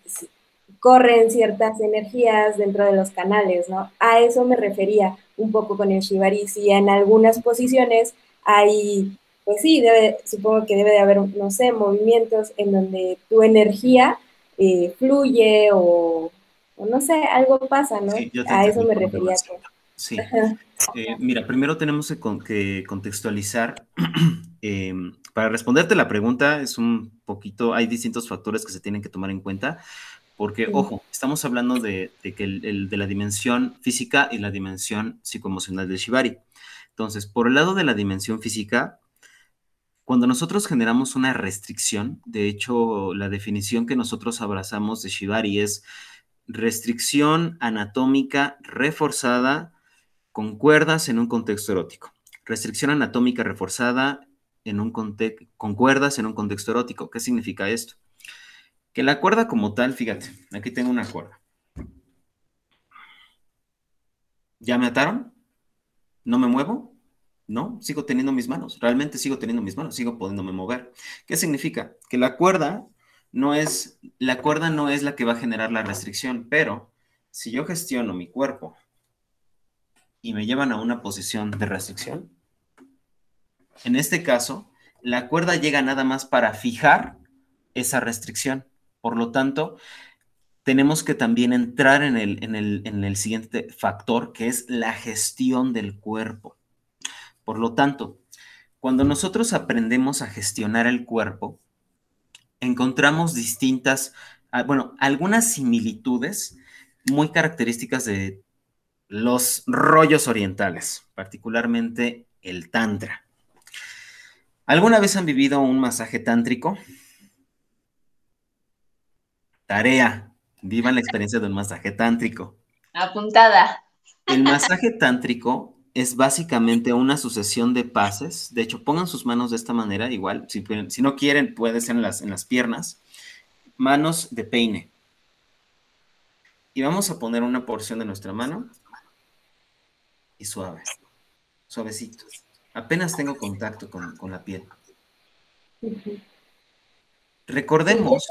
corren ciertas energías dentro de los canales, ¿no? A eso me refería un poco con el shibari. Si en algunas posiciones hay, pues sí, debe, supongo que debe de haber, no sé, movimientos en donde tu energía eh, fluye o no sé, algo pasa, ¿no? a eso me refería. Sí. Eh, mira, primero tenemos que contextualizar. Em, para responderte la pregunta, es un poquito, hay distintos factores que se tienen que tomar en cuenta, porque, ojo, estamos hablando de, que el, de la dimensión física y la dimensión psicoemocional del Shibari. Entonces, por el lado de la dimensión física, cuando nosotros generamos una restricción, de hecho, la definición que nosotros abrazamos de Shibari es restricción anatómica reforzada con cuerdas en un contexto erótico. Restricción anatómica reforzada en un con cuerdas en un contexto erótico. ¿Qué significa esto? Que la cuerda como tal, fíjate, aquí tengo una cuerda. ¿Ya me ataron? ¿No me muevo? No, sigo teniendo mis manos. Realmente sigo teniendo mis manos, sigo pudiéndome mover. ¿Qué significa? Que la cuerda no es, la cuerda no es la que va a generar la restricción, pero si yo gestiono mi cuerpo y me llevan a una posición de restricción, en este caso, la cuerda llega nada más para fijar esa restricción. Por lo tanto, tenemos que también entrar en el, en el, en el siguiente factor, que es la gestión del cuerpo. Por lo tanto, cuando nosotros aprendemos a gestionar el cuerpo, encontramos distintas, ah, bueno, algunas similitudes muy características de los rollos orientales, particularmente el tantra. ¿Alguna vez han vivido un masaje tántrico? Tarea, vivan la experiencia de un masaje tántrico. Apuntada. El masaje tántrico es básicamente una sucesión de pases. De hecho, pongan sus manos de esta manera, igual, si, si no quieren, puede ser en las, en las piernas. Manos de peine. Y vamos a poner una porción de nuestra mano y suave, suavecito. Apenas tengo contacto con, la piel. Recordemos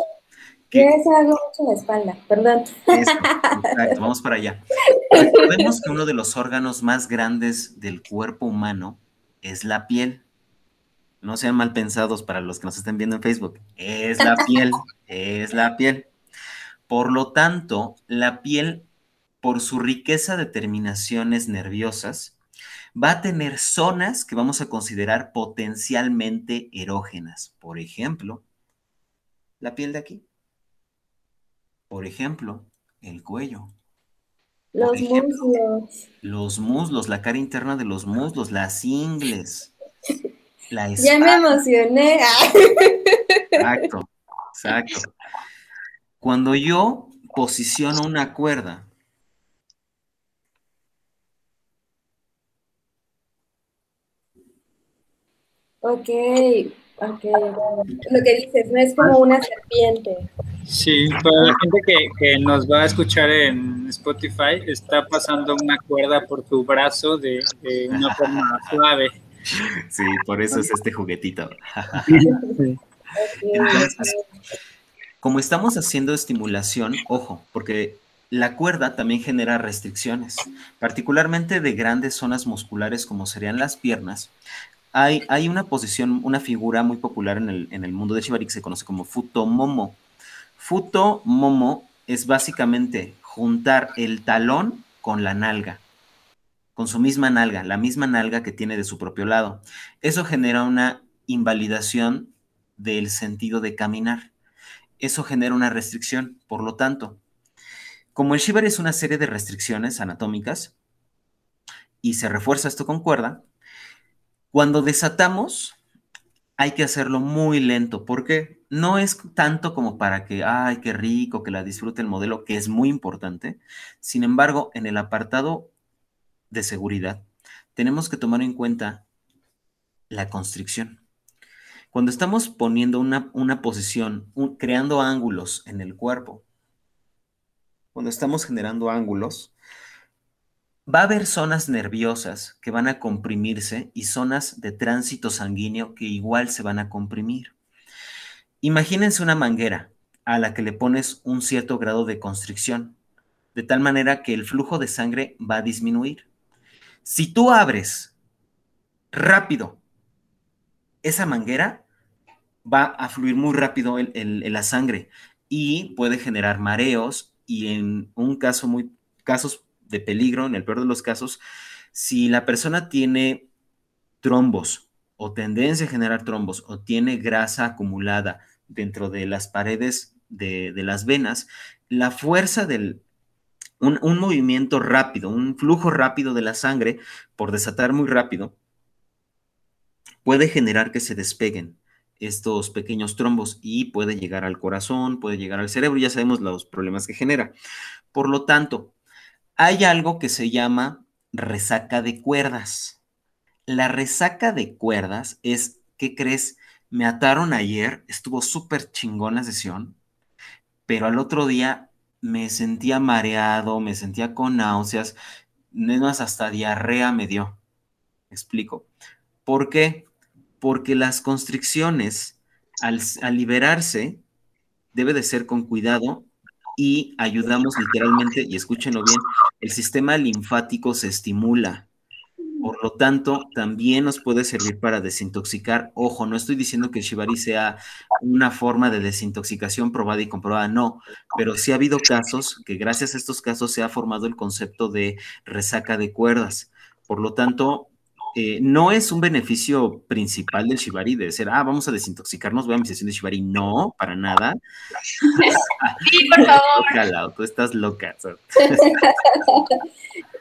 que eso hago mucho la espalda, perdón. exacto, vamos para allá. Recordemos que uno de los órganos más grandes del cuerpo humano es la piel. No sean mal pensados para los que nos estén viendo en Facebook. Es la piel, es la piel. Por lo tanto, la piel, por su riqueza de terminaciones nerviosas, va a tener zonas que vamos a considerar potencialmente erógenas. Por ejemplo, la piel de aquí. Por ejemplo, el cuello. Los muslos. Los muslos, la cara interna de los muslos, las ingles. La ya me emocioné. Exacto, exacto. Cuando yo posiciono una cuerda Ok, ok. Lo que dices, no es como una serpiente. Sí, para la gente que, nos va a escuchar en Spotify, está pasando una cuerda por tu brazo de, una forma suave. Sí, por eso es este juguetito. como estamos haciendo estimulación, ojo, porque la cuerda también genera restricciones, particularmente de grandes zonas musculares como serían las piernas. Hay, hay una posición, una figura muy popular en el, en el mundo de Shibari que se conoce como Futomomo Futo momo es básicamente juntar el talón con la nalga, con su misma nalga, la misma nalga que tiene de su propio lado. Eso genera una invalidación del sentido de caminar. Eso genera una restricción. Por lo tanto, como el shibari es una serie de restricciones anatómicas y se refuerza esto con cuerda, cuando desatamos hay que hacerlo muy lento porque no es tanto como para que, ay, qué rico, que la disfrute el modelo, que es muy importante. Sin embargo, en el apartado de seguridad, tenemos que tomar en cuenta la constricción. Cuando estamos poniendo una, posición, creando ángulos en el cuerpo, cuando estamos generando ángulos, va a haber zonas nerviosas que van a comprimirse y zonas de tránsito sanguíneo que igual se van a comprimir. Imagínense una manguera a la que le pones un cierto grado de constricción, de tal manera que el flujo de sangre va a disminuir. Si tú abres rápido esa manguera, va a fluir muy rápido la sangre y puede generar mareos y en un caso muy, casos de peligro, en el peor de los casos, si la persona tiene trombos o tendencia a generar trombos o tiene grasa acumulada dentro de las paredes de, las venas, la fuerza del, un, un, movimiento rápido, un flujo rápido de la sangre, por desatar muy rápido, puede generar que se despeguen estos pequeños trombos y puede llegar al corazón, puede llegar al cerebro, ya sabemos los problemas que genera. Por lo tanto, hay algo que se llama resaca de cuerdas. La resaca de cuerdas es, ¿qué crees? Me ataron ayer, estuvo súper chingona sesión, pero al otro día me sentía mareado, me sentía con náuseas, más hasta diarrea me dio. explico? ¿Por qué? Porque las constricciones, al, al liberarse, debe de ser con cuidado y ayudamos literalmente, y escúchenlo bien, el sistema linfático se estimula por lo tanto, también nos puede servir para desintoxicar. Ojo, no estoy diciendo que el shibari sea una forma de desintoxicación probada y comprobada, no, pero sí ha habido casos que gracias a estos casos se ha formado el concepto de resaca de cuerdas. Por lo tanto, eh, no es un beneficio principal del shibari de decir, ah, vamos a desintoxicarnos, voy a mi sesión de shibari. No, para nada. Sí, por favor. tú estás loca.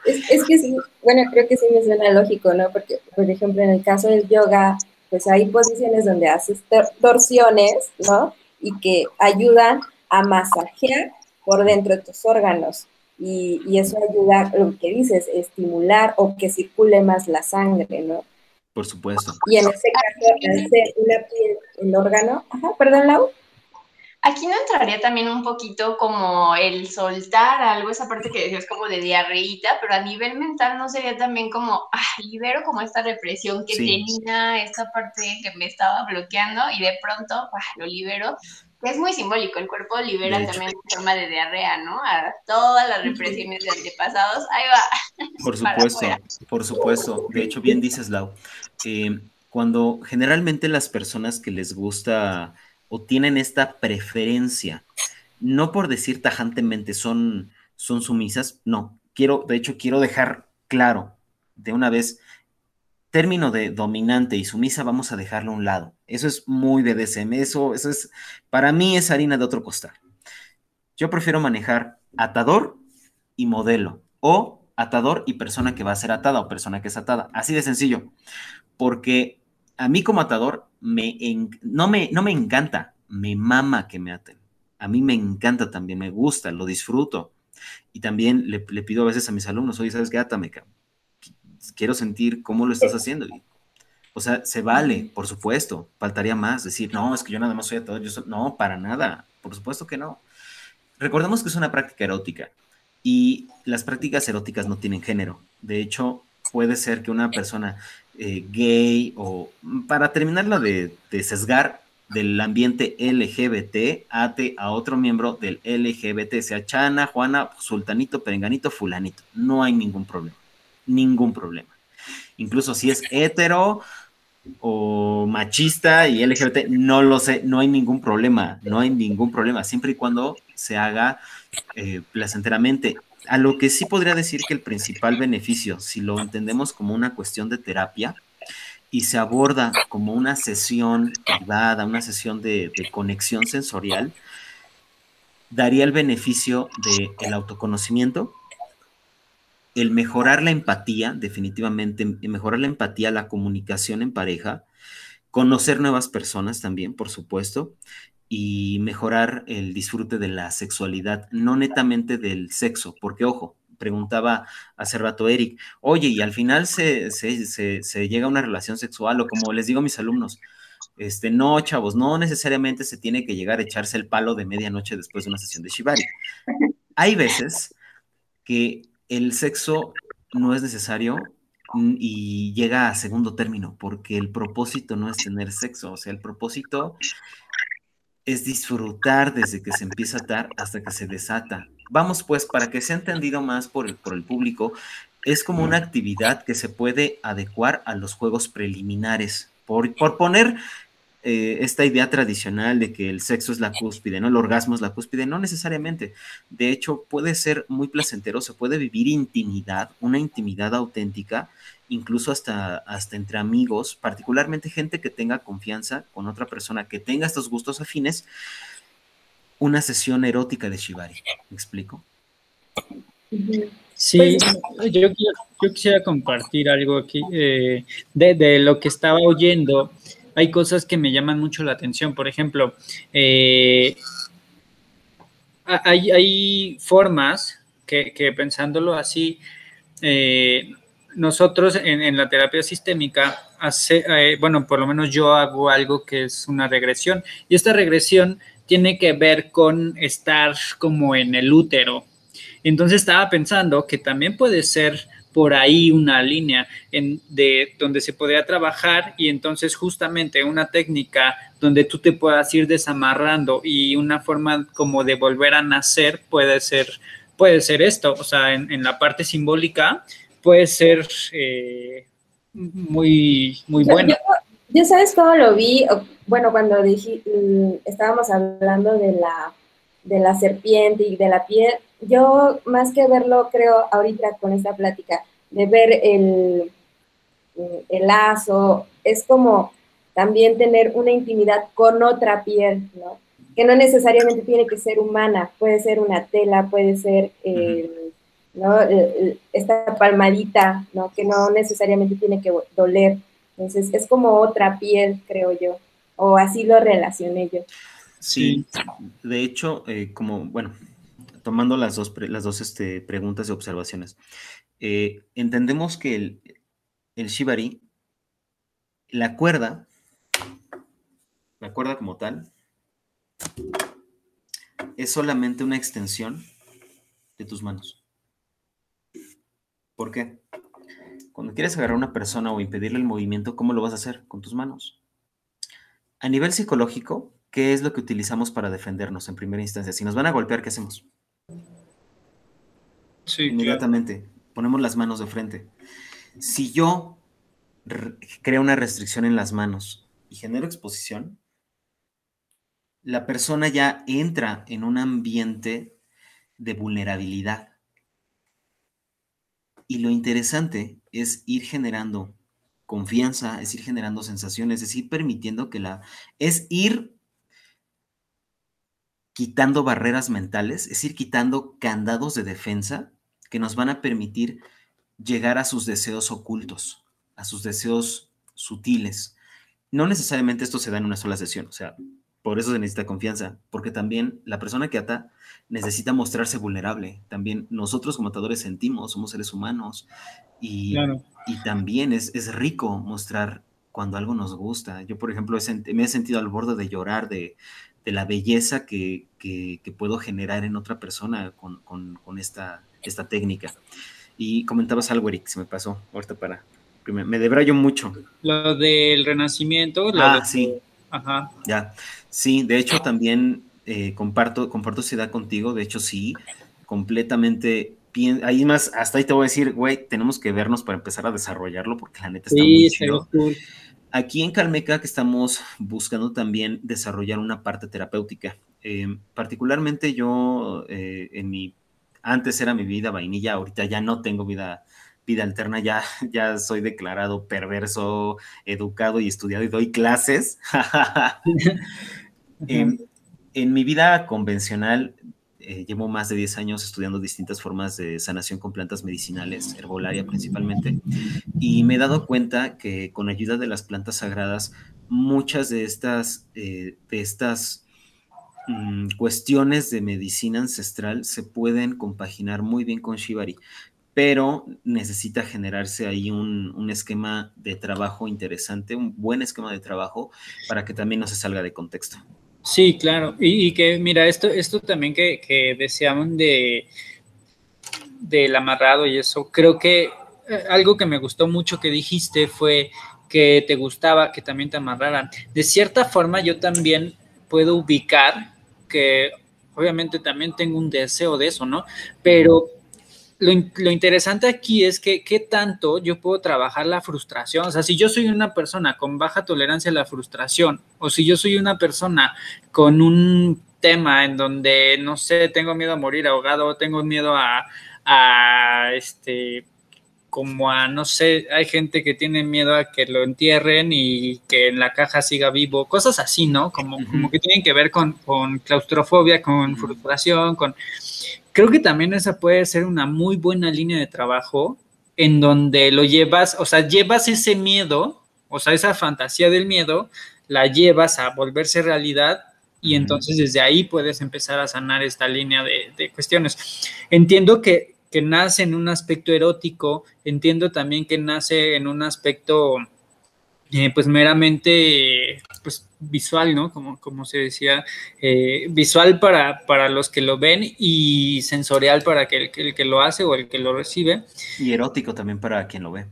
Es, que sí, bueno, creo que sí me suena lógico, ¿no? Porque, por ejemplo, en el caso del yoga, pues hay posiciones donde haces torsiones, ¿no? Y que ayudan a masajear por dentro de tus órganos. Y, y eso ayuda, lo que dices, estimular o que circule más la sangre, ¿no? Por supuesto. Y en ese caso, una piel, el órgano, ajá, perdón, Lau. Aquí no entraría también un poquito como el soltar algo, esa parte que decías como de diarreíta, pero a nivel mental no sería también como, ah, libero como esta represión que tenía, esta parte que me estaba bloqueando y de pronto ah, lo libero, es muy simbólico, el cuerpo libera también en forma de diarrea, ¿no? A todas las represiones de antepasados, ahí va. Por supuesto, por supuesto. De hecho, bien dices, Lau, eh, cuando generalmente las personas que les gusta o tienen esta preferencia, no por decir tajantemente son, son sumisas, no, quiero, de hecho, quiero dejar claro de una vez, término de dominante y sumisa vamos a dejarlo a un lado. Eso es muy de DSM, eso, eso es, para mí es harina de otro costal. Yo prefiero manejar atador y modelo, o atador y persona que va a ser atada o persona que es atada. Así de sencillo, porque a mí como atador me no, me, no me encanta, me mama que me aten. A mí me encanta también, me gusta, lo disfruto. Y también le, pido a veces a mis alumnos, oye, ¿sabes qué? Átame, quiero sentir cómo lo estás haciendo. o sea, se vale, por supuesto, faltaría más, decir, no, es que yo nada más soy atador, yo no, para nada, por supuesto que no. Recordemos que es una práctica erótica y las prácticas eróticas no tienen género. De hecho, puede ser que una persona eh, gay o, para terminarla de, de sesgar, del ambiente LGBT ate a otro miembro del LGBT, sea Chana, Juana, Sultanito, Perenganito, Fulanito. No hay ningún problema. Ningún problema. Incluso si es hetero o machista y LGBT, no lo sé, no hay ningún problema, no hay ningún problema, siempre y cuando se haga eh, placenteramente. A lo que sí podría decir que el principal beneficio, si lo entendemos como una cuestión de terapia y se aborda como una sesión privada, una sesión de, conexión sensorial, daría el beneficio del autoconocimiento, el mejorar la empatía, definitivamente, mejorar la empatía, la comunicación en pareja, conocer nuevas personas también, por supuesto, y mejorar el disfrute de la sexualidad, no netamente del sexo, porque ojo, preguntaba hace rato Eric, oye, y al final se, llega a una relación sexual, o como les digo a mis alumnos, este, no, chavos, no necesariamente se tiene que llegar a echarse el palo de medianoche después de una sesión de Shibari. Hay veces que el sexo no es necesario y llega a segundo término, porque el propósito no es tener sexo, o sea, el propósito es disfrutar desde que se empieza a dar hasta que se desata. Vamos pues, para que sea entendido más por el, por el público, es como una actividad que se puede adecuar a los juegos preliminares. Por, por poner eh, esta idea tradicional de que el sexo es la cúspide, ¿no? El orgasmo es la cúspide, no necesariamente. De hecho, puede ser muy placentero, se puede vivir intimidad, una intimidad auténtica, incluso hasta, hasta entre amigos, particularmente gente que tenga confianza con otra persona, que tenga estos gustos afines, una sesión erótica de Shibari. ¿Me explico? Sí, pues, yo, quisiera compartir algo aquí eh, de, de, lo que estaba oyendo hay cosas que me llaman mucho la atención. Por ejemplo, eh, hay, formas que, pensándolo así, eh, nosotros en, la terapia sistémica, hace, eh, bueno, por lo menos yo hago algo que es una regresión. Y esta regresión tiene que ver con estar como en el útero. Entonces estaba pensando que también puede ser por ahí una línea en, de donde se podría trabajar y entonces justamente una técnica donde tú te puedas ir desamarrando y una forma como de volver a nacer puede ser, puede ser esto, o sea, en, la parte simbólica puede ser eh, muy, muy bueno. Yo, sabes cómo lo vi, bueno, cuando dije, mm, estábamos hablando de la, de la serpiente y de la piel, yo más que verlo, creo, ahorita con esta plática, de ver el, el lazo, es como también tener una intimidad con otra piel, ¿no? Que no necesariamente tiene que ser humana, puede ser una tela, puede ser ¿no? esta palmadita, ¿no? Que no necesariamente tiene que doler. Entonces, es como otra piel, creo yo, o así lo relacioné yo. Sí, de hecho, eh, como, bueno, tomando las dos, las dos este, preguntas y observaciones, eh, entendemos que el, el shibari, la cuerda, la cuerda como tal, es solamente una extensión de tus manos. ¿Por qué? Cuando quieres agarrar a una persona o impedirle el movimiento, ¿cómo lo vas a hacer? Con tus manos. A nivel psicológico, ¿qué es lo que utilizamos para defendernos en primera instancia? Si nos van a golpear, ¿qué hacemos? Sí, Inmediatamente ponemos las manos de frente. Si yo creo una restricción en las manos y genero exposición, la persona ya entra en un ambiente de vulnerabilidad. Y lo interesante es ir generando confianza, es ir generando sensaciones, es ir permitiendo que la... es ir quitando barreras mentales, es ir quitando candados de defensa que nos van a permitir llegar a sus deseos ocultos, a sus deseos sutiles. No necesariamente esto se da en una sola sesión, o sea, por eso se necesita confianza, porque también la persona que ata necesita mostrarse vulnerable. También nosotros como atadores sentimos, somos seres humanos y, y también es, es rico mostrar cuando algo nos gusta. Yo, por ejemplo, me he sentido al borde de llorar de, la belleza que, puedo generar en otra persona con, esta, esta técnica. Y comentabas algo, Eric, se me pasó ahorita para... Me, me debrayo mucho. Lo del renacimiento. ah, sí. Ajá. Ya. Sí, de hecho también eh, comparto, comparto esa contigo. De hecho, sí, completamente ahí más, hasta ahí te voy a decir, güey, tenemos que vernos para empezar a desarrollarlo porque la neta está muy chido. Aquí en Calmeca que estamos buscando también desarrollar una parte terapéutica. Eh, particularmente yo eh, en mi, antes era mi vida vainilla, ahorita ya no tengo vida, vida alterna, ya, ya soy declarado perverso, educado y estudiado y doy clases. en, en mi vida convencional eh, llevo más de 10 años estudiando distintas formas de sanación con plantas medicinales, herbolaria principalmente, y me he dado cuenta que con ayuda de las plantas sagradas, muchas de estas, eh, de estas mm, cuestiones de medicina ancestral se pueden compaginar muy bien con Shibari, pero necesita generarse ahí un, un, esquema de trabajo interesante, un buen esquema de trabajo para que también no se salga de contexto. Sí, claro. Y, que, mira, esto, esto también que, que deseaban de del amarrado y eso, creo que eh, algo que me gustó mucho que dijiste fue que te gustaba que también te amarraran. De cierta forma, yo también puedo ubicar que obviamente también tengo un deseo de eso, ¿no? Pero lo, interesante aquí es que qué tanto yo puedo trabajar la frustración. O sea, si yo soy una persona con baja tolerancia a la frustración, o si yo soy una persona con un tema en donde, no sé, tengo miedo a morir ahogado, tengo miedo a, a este, como a, no sé, hay gente que tiene miedo a que lo entierren y que en la caja siga vivo, cosas así, ¿no? Como, como que tienen que ver con, con claustrofobia, con frustración, con creo que también esa puede ser una muy buena línea de trabajo en donde lo llevas, o sea, llevas ese miedo, o sea, esa fantasía del miedo, la llevas a volverse realidad y entonces desde ahí puedes empezar a sanar esta línea de, cuestiones. Entiendo que, que, nace en un aspecto erótico, entiendo también que nace en un aspecto, eh, pues meramente, pues visual, ¿no? Como, como se decía, eh, visual para, para los que lo ven y sensorial para que el, que lo hace o el que lo recibe. Y erótico también para quien lo ve.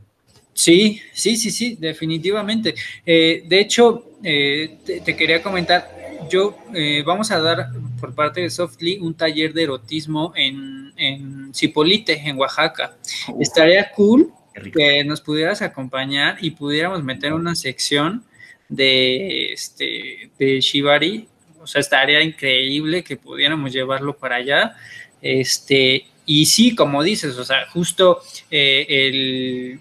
Sí, sí, sí, sí, definitivamente. Eh, de hecho, te, quería comentar, yo vamos a dar por parte de Softly un taller de erotismo en, en Cipolite, en Oaxaca. Estaría cool que nos pudieras acompañar y pudiéramos meter una sección de, este, de Shibari. O sea, estaría increíble que pudiéramos llevarlo para allá. Este, y sí, como dices, o sea, justo eh, el,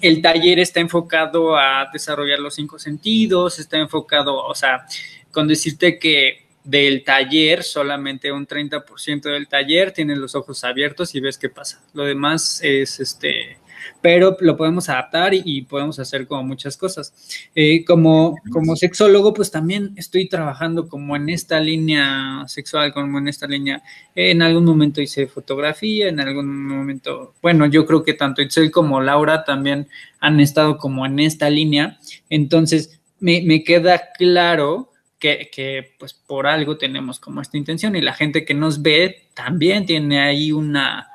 el taller está enfocado a desarrollar los cinco sentidos, está enfocado, o sea, con decirte que del taller, solamente un 30% del taller tiene los ojos abiertos y ves qué pasa. Lo demás es este pero lo podemos adaptar y, podemos hacer como muchas cosas. Eh, como, como sexólogo, pues también estoy trabajando como en esta línea sexual, como en esta línea. en algún momento hice fotografía, en algún momento, bueno, yo creo que tanto Itzel como Laura también han estado como en esta línea. Entonces, me, me queda claro que, que, pues por algo tenemos como esta intención y la gente que nos ve también tiene ahí una,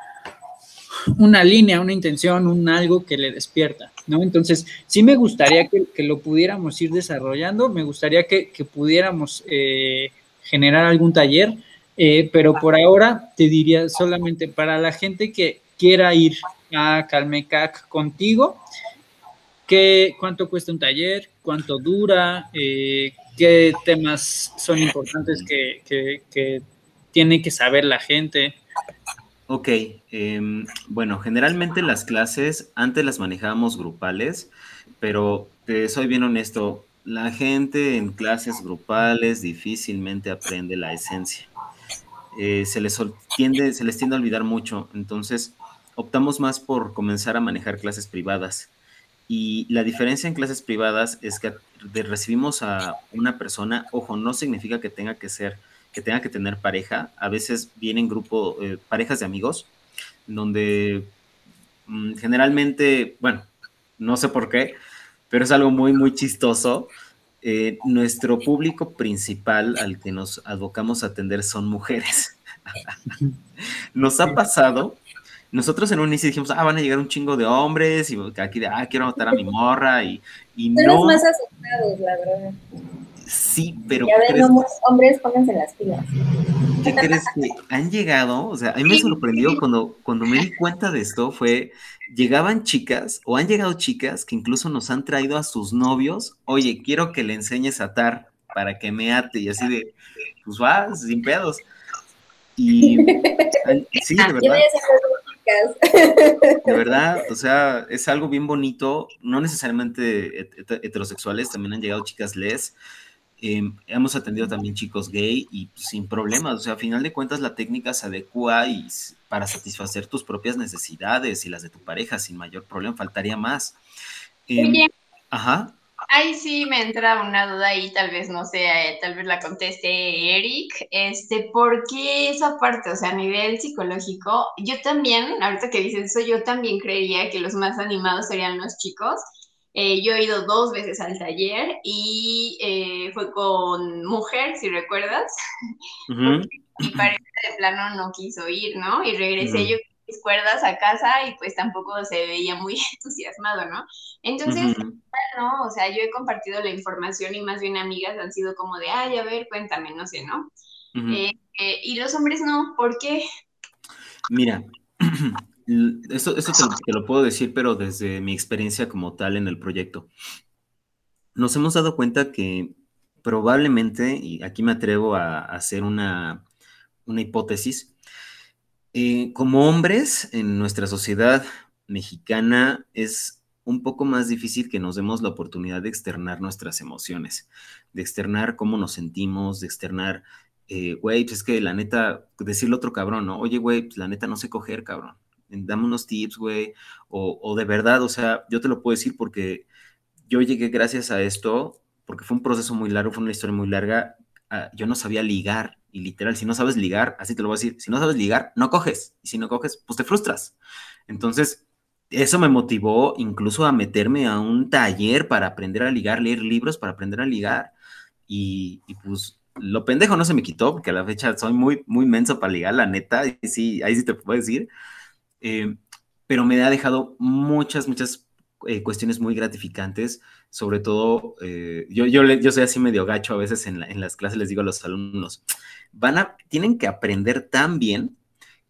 una línea, una intención, un algo que le despierta, ¿no? Entonces, sí me gustaría que, lo pudiéramos ir desarrollando, me gustaría que, pudiéramos eh, generar algún taller, eh, pero por ahora te diría solamente para la gente que quiera ir a Calmecac contigo, ¿qué, ¿cuánto cuesta un taller? ¿Cuánto dura? Eh, ¿Qué temas son importantes que, que tiene que saber la gente? Ok, em, bueno, generalmente las clases antes las manejábamos grupales, pero te soy bien honesto, la gente en clases grupales difícilmente aprende la esencia. Eh, se, les tiende, se les tiende a olvidar mucho, entonces optamos más por comenzar a manejar clases privadas. Y la diferencia en clases privadas es que recibimos a una persona, ojo, no significa que tenga que ser que tenga que tener pareja. A veces vienen grupo, eh, parejas de amigos, donde mm, generalmente, bueno, no sé por qué, pero es algo muy, muy chistoso. Eh, nuestro público principal al que nos abocamos a atender son mujeres. nos ha pasado, nosotros en un inicio dijimos, ah, van a llegar un chingo de hombres y aquí de, ah, quiero matar a mi morra y, y no. más asustados, la verdad. Sí, pero. Ya ven, hombres, pónganse las pilas. ¿Qué crees que han llegado? O sea, a mí me sorprendió cuando, cuando me di cuenta de esto, fue, llegaban chicas, o han llegado chicas que incluso nos han traído a sus novios, oye, quiero que le enseñes a atar para que me ate, y así de, pues va, sin pedos. Y sí, de verdad. De verdad, o sea, es algo bien bonito, no necesariamente heterosexuales, también han llegado chicas les, Em, hemos atendido también chicos gay y sin problemas, o sea, a final de cuentas la técnica se adecua y para satisfacer tus propias necesidades y las de tu pareja sin mayor problema, faltaría más. Eh, ajá. Ahí sí me entra una duda y tal vez no sé, tal vez la conteste Eric, este, ¿por qué esa parte? O sea, a nivel psicológico, yo también, ahorita que dices eso, yo también creería que los más animados serían los chicos, eh, yo he ido dos veces al taller y eh, fue con mujer, si recuerdas. Mi pareja de plano no quiso ir, ¿no? Y regresé yo mis cuerdas a casa y pues tampoco se veía muy entusiasmado, ¿no? Entonces, no, o sea, yo he compartido la información y más bien amigas han sido como de, ay, a ver, cuéntame, no sé, ¿no? Eh, y los hombres no, ¿por qué? Mira, Eso, te, lo, puedo decir, pero desde mi experiencia como tal en el proyecto. Nos hemos dado cuenta que probablemente, y aquí me atrevo a, hacer una, hipótesis, eh, como hombres en nuestra sociedad mexicana es un poco más difícil que nos demos la oportunidad de externar nuestras emociones, de externar cómo nos sentimos, de externar, eh, güey, pues es que la neta, decirle otro cabrón, ¿no? Oye, güey, pues la neta no sé coger, cabrón dame unos tips, güey, o, de verdad, o sea, yo te lo puedo decir porque yo llegué gracias a esto, porque fue un proceso muy largo, fue una historia muy larga, ah, yo no sabía ligar, y literal, si no sabes ligar, así te lo voy a decir, si no sabes ligar, no coges, y si no coges, pues te frustras. Entonces, eso me motivó incluso a meterme a un taller para aprender a ligar, leer libros para aprender a ligar, y, y pues lo pendejo no se me quitó, porque a la fecha soy muy, muy menso para ligar, la neta, y sí, ahí sí te puedo decir, eh, pero me ha dejado muchas, muchas eh, cuestiones muy gratificantes, sobre todo, eh, yo, yo, yo soy así medio gacho a veces en, en, las clases, les digo a los alumnos, van a, tienen que aprender tan bien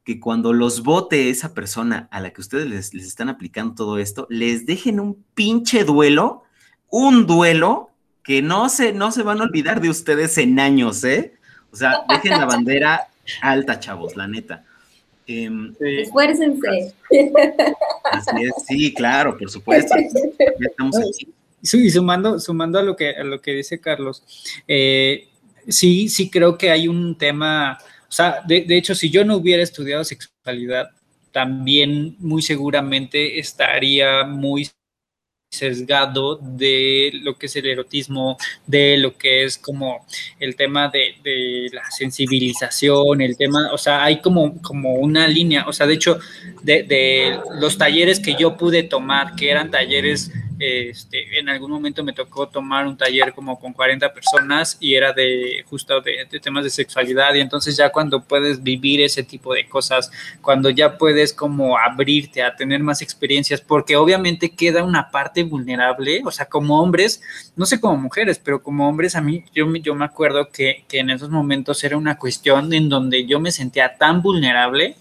que cuando los vote esa persona a la que ustedes les, les están aplicando todo esto, les dejen un pinche duelo, un duelo que no se, no se van a olvidar de ustedes en años, ¿eh? O sea, dejen la bandera alta, chavos, la neta. Em, Esfuércense. sí, claro, por supuesto. Y sumando, sumando a lo que, a lo que dice Carlos, eh, sí, sí creo que hay un tema, o sea, de, de hecho, si yo no hubiera estudiado sexualidad, también muy seguramente estaría muy sesgado de lo que es el erotismo, de lo que es como el tema de, la sensibilización, el tema, o sea, hay como, como una línea, o sea, de hecho, de, de los talleres que yo pude tomar, que eran talleres este, en algún momento me tocó tomar un taller como con 40 personas y era de justo de, temas de sexualidad. Y entonces ya cuando puedes vivir ese tipo de cosas, cuando ya puedes como abrirte a tener más experiencias, porque obviamente queda una parte vulnerable, o sea, como hombres, no sé como mujeres, pero como hombres a mí, yo, yo me acuerdo que, que en esos momentos era una cuestión en donde yo me sentía tan vulnerable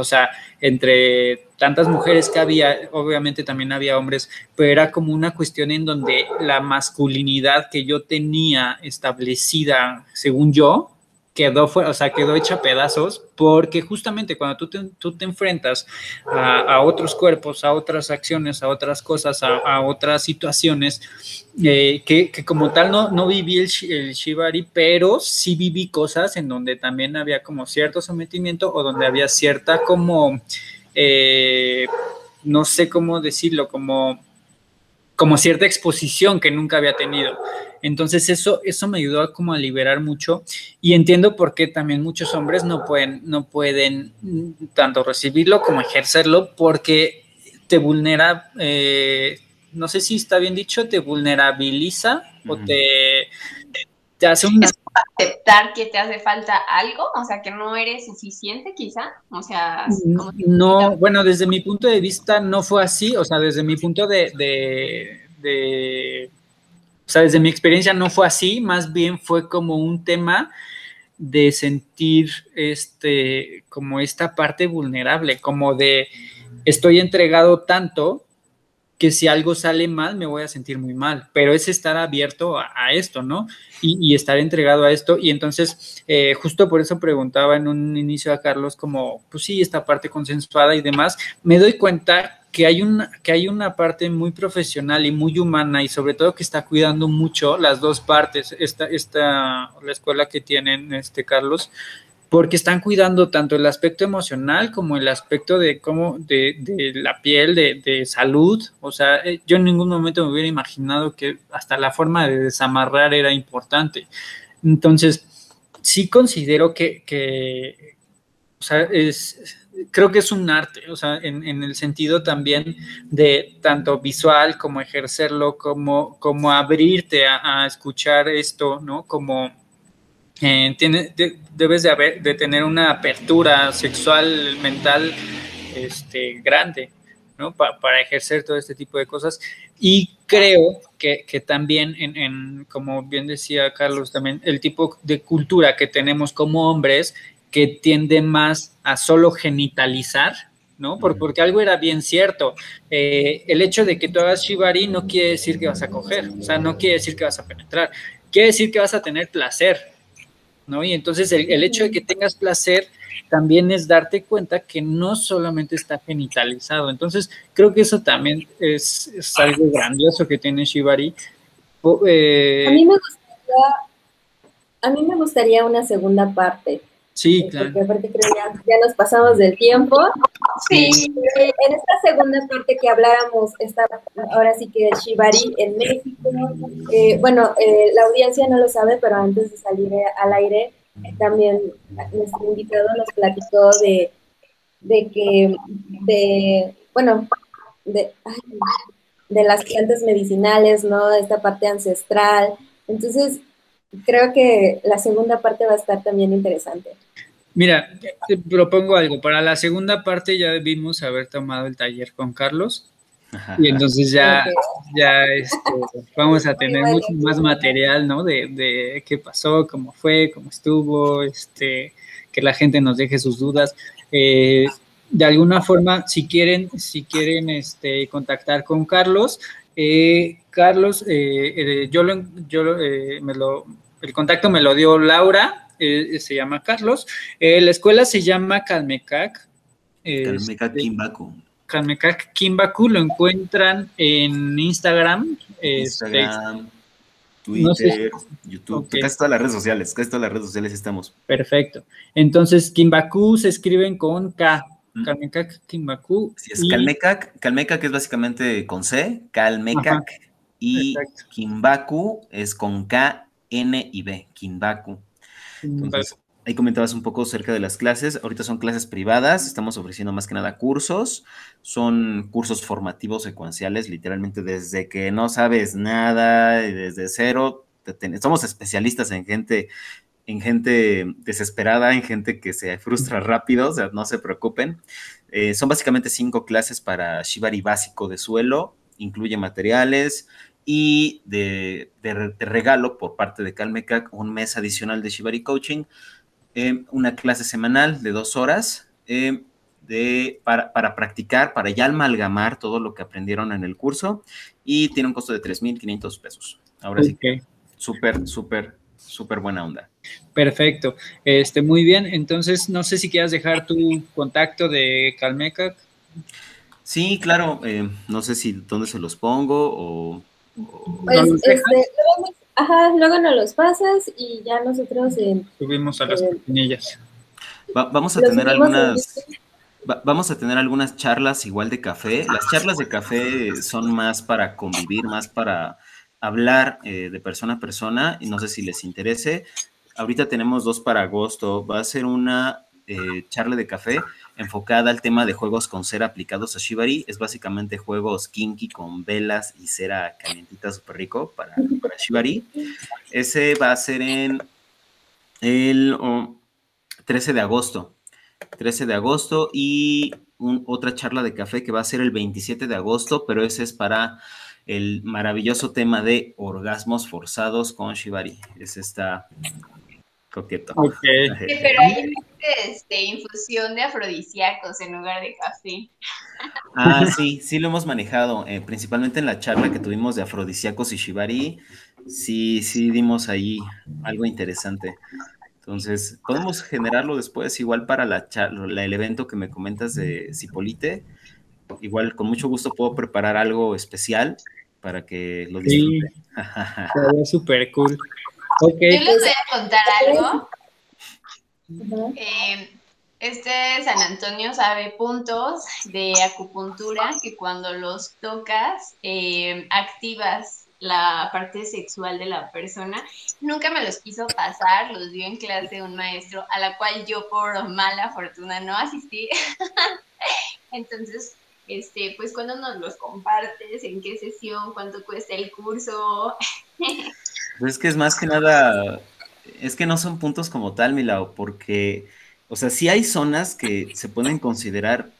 o sea, entre tantas mujeres que había, obviamente también había hombres, pero era como una cuestión en donde la masculinidad que yo tenía establecida, según yo, quedó fuera, o sea, quedó hecha pedazos, porque justamente cuando tú te, tú te enfrentas a, otros cuerpos, a otras acciones, a otras cosas, a, otras situaciones, eh, que, como tal no, no viví el, el, shibari, pero sí viví cosas en donde también había como cierto sometimiento o donde había cierta como, eh, no sé cómo decirlo, como como cierta exposición que nunca había tenido. Entonces eso, eso me ayudó a como a liberar mucho y entiendo por qué también muchos hombres no pueden, no pueden tanto recibirlo como ejercerlo porque te vulnera, eh, no sé si está bien dicho, te vulnerabiliza o te, te hace un... aceptar que te hace falta algo, o sea, que no eres suficiente quizá, o sea... No, bueno, desde mi punto de vista no fue así, o sea, desde mi punto de, de, de, o sea, desde mi experiencia no fue así, más bien fue como un tema de sentir este, como esta parte vulnerable, como de estoy entregado tanto que si algo sale mal me voy a sentir muy mal, pero es estar abierto a, esto, ¿no? Y, estar entregado a esto. Y entonces, eh, justo por eso preguntaba en un inicio a Carlos como, pues sí, esta parte consensuada y demás, me doy cuenta que hay, una, que hay una parte muy profesional y muy humana y sobre todo que está cuidando mucho las dos partes, esta, esta la escuela que tienen, este Carlos, porque están cuidando tanto el aspecto emocional como el aspecto de cómo, de, de la piel, de, salud. O sea, eh, yo en ningún momento me hubiera imaginado que hasta la forma de desamarrar era importante. Entonces, sí considero que, o sea, es, creo que es un arte, o sea, en, en, el sentido también de tanto visual como ejercerlo, como, como abrirte a, a escuchar esto, ¿no? Como eh, tiene, debes de, haber, de tener una apertura sexual, mental, este, grande, ¿no? para ejercer todo este tipo de cosas. Y creo que, que también, en, en, como bien decía Carlos, también el tipo de cultura que tenemos como hombres que tiende más a solo genitalizar, ¿no? porque algo era bien cierto. Eh, el hecho de que tú hagas shibari no quiere decir que vas a coger, o sea, no quiere decir que vas a penetrar, quiere decir que vas a tener placer, ¿no? Y entonces el, el hecho de que tengas placer también es darte cuenta que no solamente está genitalizado. Entonces, creo que eso también es, algo grandioso que tiene Shibari. Eh, a, mí me gustaría, a mí me gustaría una segunda parte. Sí, eh, claro. Porque aparte creo ya, ya nos pasamos del tiempo. Sí. En esta segunda parte que habláramos, esta, ahora sí que Shibari en México. Eh, bueno, eh, la audiencia no lo sabe, pero antes de salir al aire, también nuestro invitado nos platicó de, de que, de, bueno, de, de las plantas medicinales, ¿no? De esta parte ancestral. Entonces, creo que la segunda parte va a estar también interesante. Mira, te propongo algo. Para la segunda parte ya debimos haber tomado el taller con Carlos. Y entonces ya, ya este, vamos a tener mucho más material, ¿no? De, de, qué pasó, cómo fue, cómo estuvo, este, que la gente nos deje sus dudas. Eh, de alguna forma, si quieren, si quieren este, contactar con Carlos, eh, Carlos, eh, eh, yo, lo, yo eh, me lo, el contacto me lo dio Laura, eh, se llama Carlos. la escuela se llama Calmecac. Calmecac este, Kimbaku. Calmecac Kimbaku lo encuentran en Instagram. Instagram. Twitter, YouTube, okay. casi todas las redes sociales, casi todas las redes sociales estamos. Perfecto. Entonces, Kimbaku se escriben con K, Calmecac, Kimbaku. Sí, es y... Calmecac, Calmecac es básicamente con C, Calmecac, Ajá. y Exacto. Kimbaku es con K, N y B, Kimbaku. Entonces, ahí comentabas un poco acerca de las clases. Ahorita son clases privadas, estamos ofreciendo más que nada cursos. Son cursos formativos secuenciales, literalmente desde que no sabes nada, desde cero. Somos especialistas en gente en gente desesperada, en gente que se frustra rápido, o sea, no se preocupen. Eh, son básicamente cinco clases para Shibari básico de suelo, incluye materiales y de, de, de regalo por parte de Calmecac un mes adicional de Shibari Coaching, eh, una clase semanal de dos horas eh, de, para, para, practicar, para ya amalgamar todo lo que aprendieron en el curso y tiene un costo de 3.500 pesos. Ahora okay. sí súper, súper súper buena onda. Perfecto. Este, muy bien. Entonces, no sé si quieras dejar tu contacto de Calmeca. Sí, claro. Eh, no sé si dónde se los pongo o. pues, ¿no este, luego, ajá, luego nos los pasas y ya nosotros. Eh, Subimos a las eh, pequeñillas. Va, vamos a tener algunas. Va, vamos a tener algunas charlas igual de café. Las charlas de café son más para convivir, más para hablar eh, de persona a persona y no sé si les interese. Ahorita tenemos dos para agosto. Va a ser una eh, charla de café enfocada al tema de juegos con cera aplicados a Shibari. Es básicamente juegos kinky con velas y cera calientita súper rico para, Shibari. Ese va a ser en el 13 de agosto. 13 de agosto y otra charla de café que va a ser el 27 de agosto, pero ese es para el maravilloso tema de orgasmos forzados con Shibari. Ese está coqueto. pero hay este, infusión de afrodisíacos en lugar de café. Ah, sí, sí lo hemos manejado, eh, principalmente en la charla que tuvimos de afrodisíacos y Shibari. Sí, sí dimos ahí algo interesante. Entonces, podemos generarlo después, igual para la, el evento que me comentas de Cipolite. Igual, con mucho gusto puedo preparar algo especial para que lo disfruten. Sí, súper cool. Yo les voy a contar algo. Eh, este San Antonio sabe puntos de acupuntura que cuando los tocas eh, activas la parte sexual de la persona. Nunca me los quiso pasar, los dio en clase un maestro a la cual yo por mala fortuna no asistí. Entonces, este, pues cuando nos los compartes, en qué sesión, cuánto cuesta el curso. pues es que es más que nada, es que no son puntos como tal, Milao, porque, o sea, sí hay zonas que se pueden considerar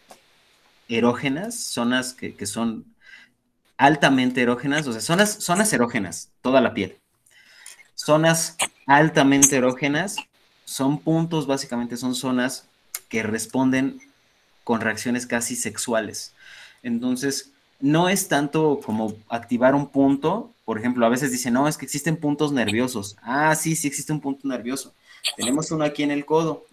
erógenas, zonas que, que son altamente erógenas, o sea, zonas, zonas erógenas, toda la piel. Zonas altamente erógenas son puntos, básicamente son zonas que responden con reacciones casi sexuales. Entonces, no es tanto como activar un punto, por ejemplo, a veces dicen, no, es que existen puntos nerviosos. Ah, sí, sí existe un punto nervioso. Tenemos uno aquí en el codo.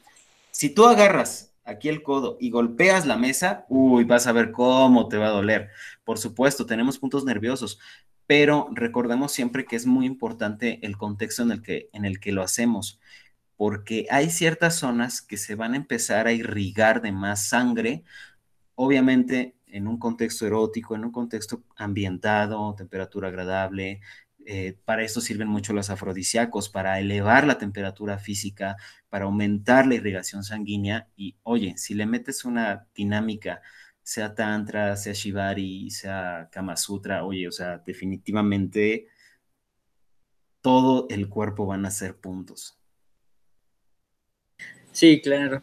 Si tú agarras aquí el codo y golpeas la mesa, uy, vas a ver cómo te va a doler. Por supuesto, tenemos puntos nerviosos, pero recordemos siempre que es muy importante el contexto en el que, en el que lo hacemos, porque hay ciertas zonas que se van a empezar a irrigar de más sangre, obviamente en un contexto erótico, en un contexto ambientado, temperatura agradable, eh, para esto sirven mucho los afrodisíacos, para elevar la temperatura física, para aumentar la irrigación sanguínea. Y oye, si le metes una dinámica, sea Tantra, sea Shibari, sea Kama Sutra, oye, o sea, definitivamente todo el cuerpo van a ser puntos. Sí, claro.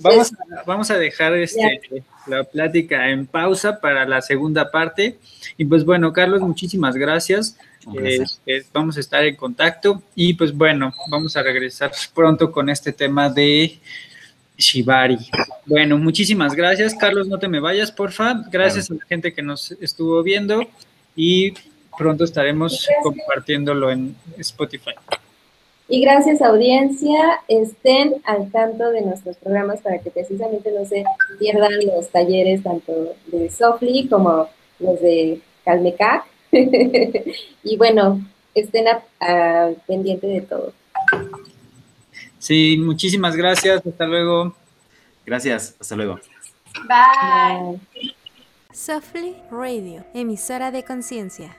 vamos, a, vamos a dejar este, la plática en pausa para la segunda parte. Y pues bueno, Carlos, muchísimas gracias. Este, vamos a estar en contacto y pues bueno, vamos a regresar pronto con este tema de Shibari. Bueno, muchísimas gracias. Carlos, no te me vayas, porfa. Gracias a la gente que nos estuvo viendo y pronto estaremos compartiéndolo en Spotify. Y gracias audiencia, estén al tanto de nuestros programas para que precisamente no se pierdan los talleres tanto de Softly como los de Calmecac. y bueno, estén a, pendiente de todo. Sí, muchísimas gracias. Hasta luego. Gracias. Hasta luego. Bye. Softly Radio, emisora de conciencia.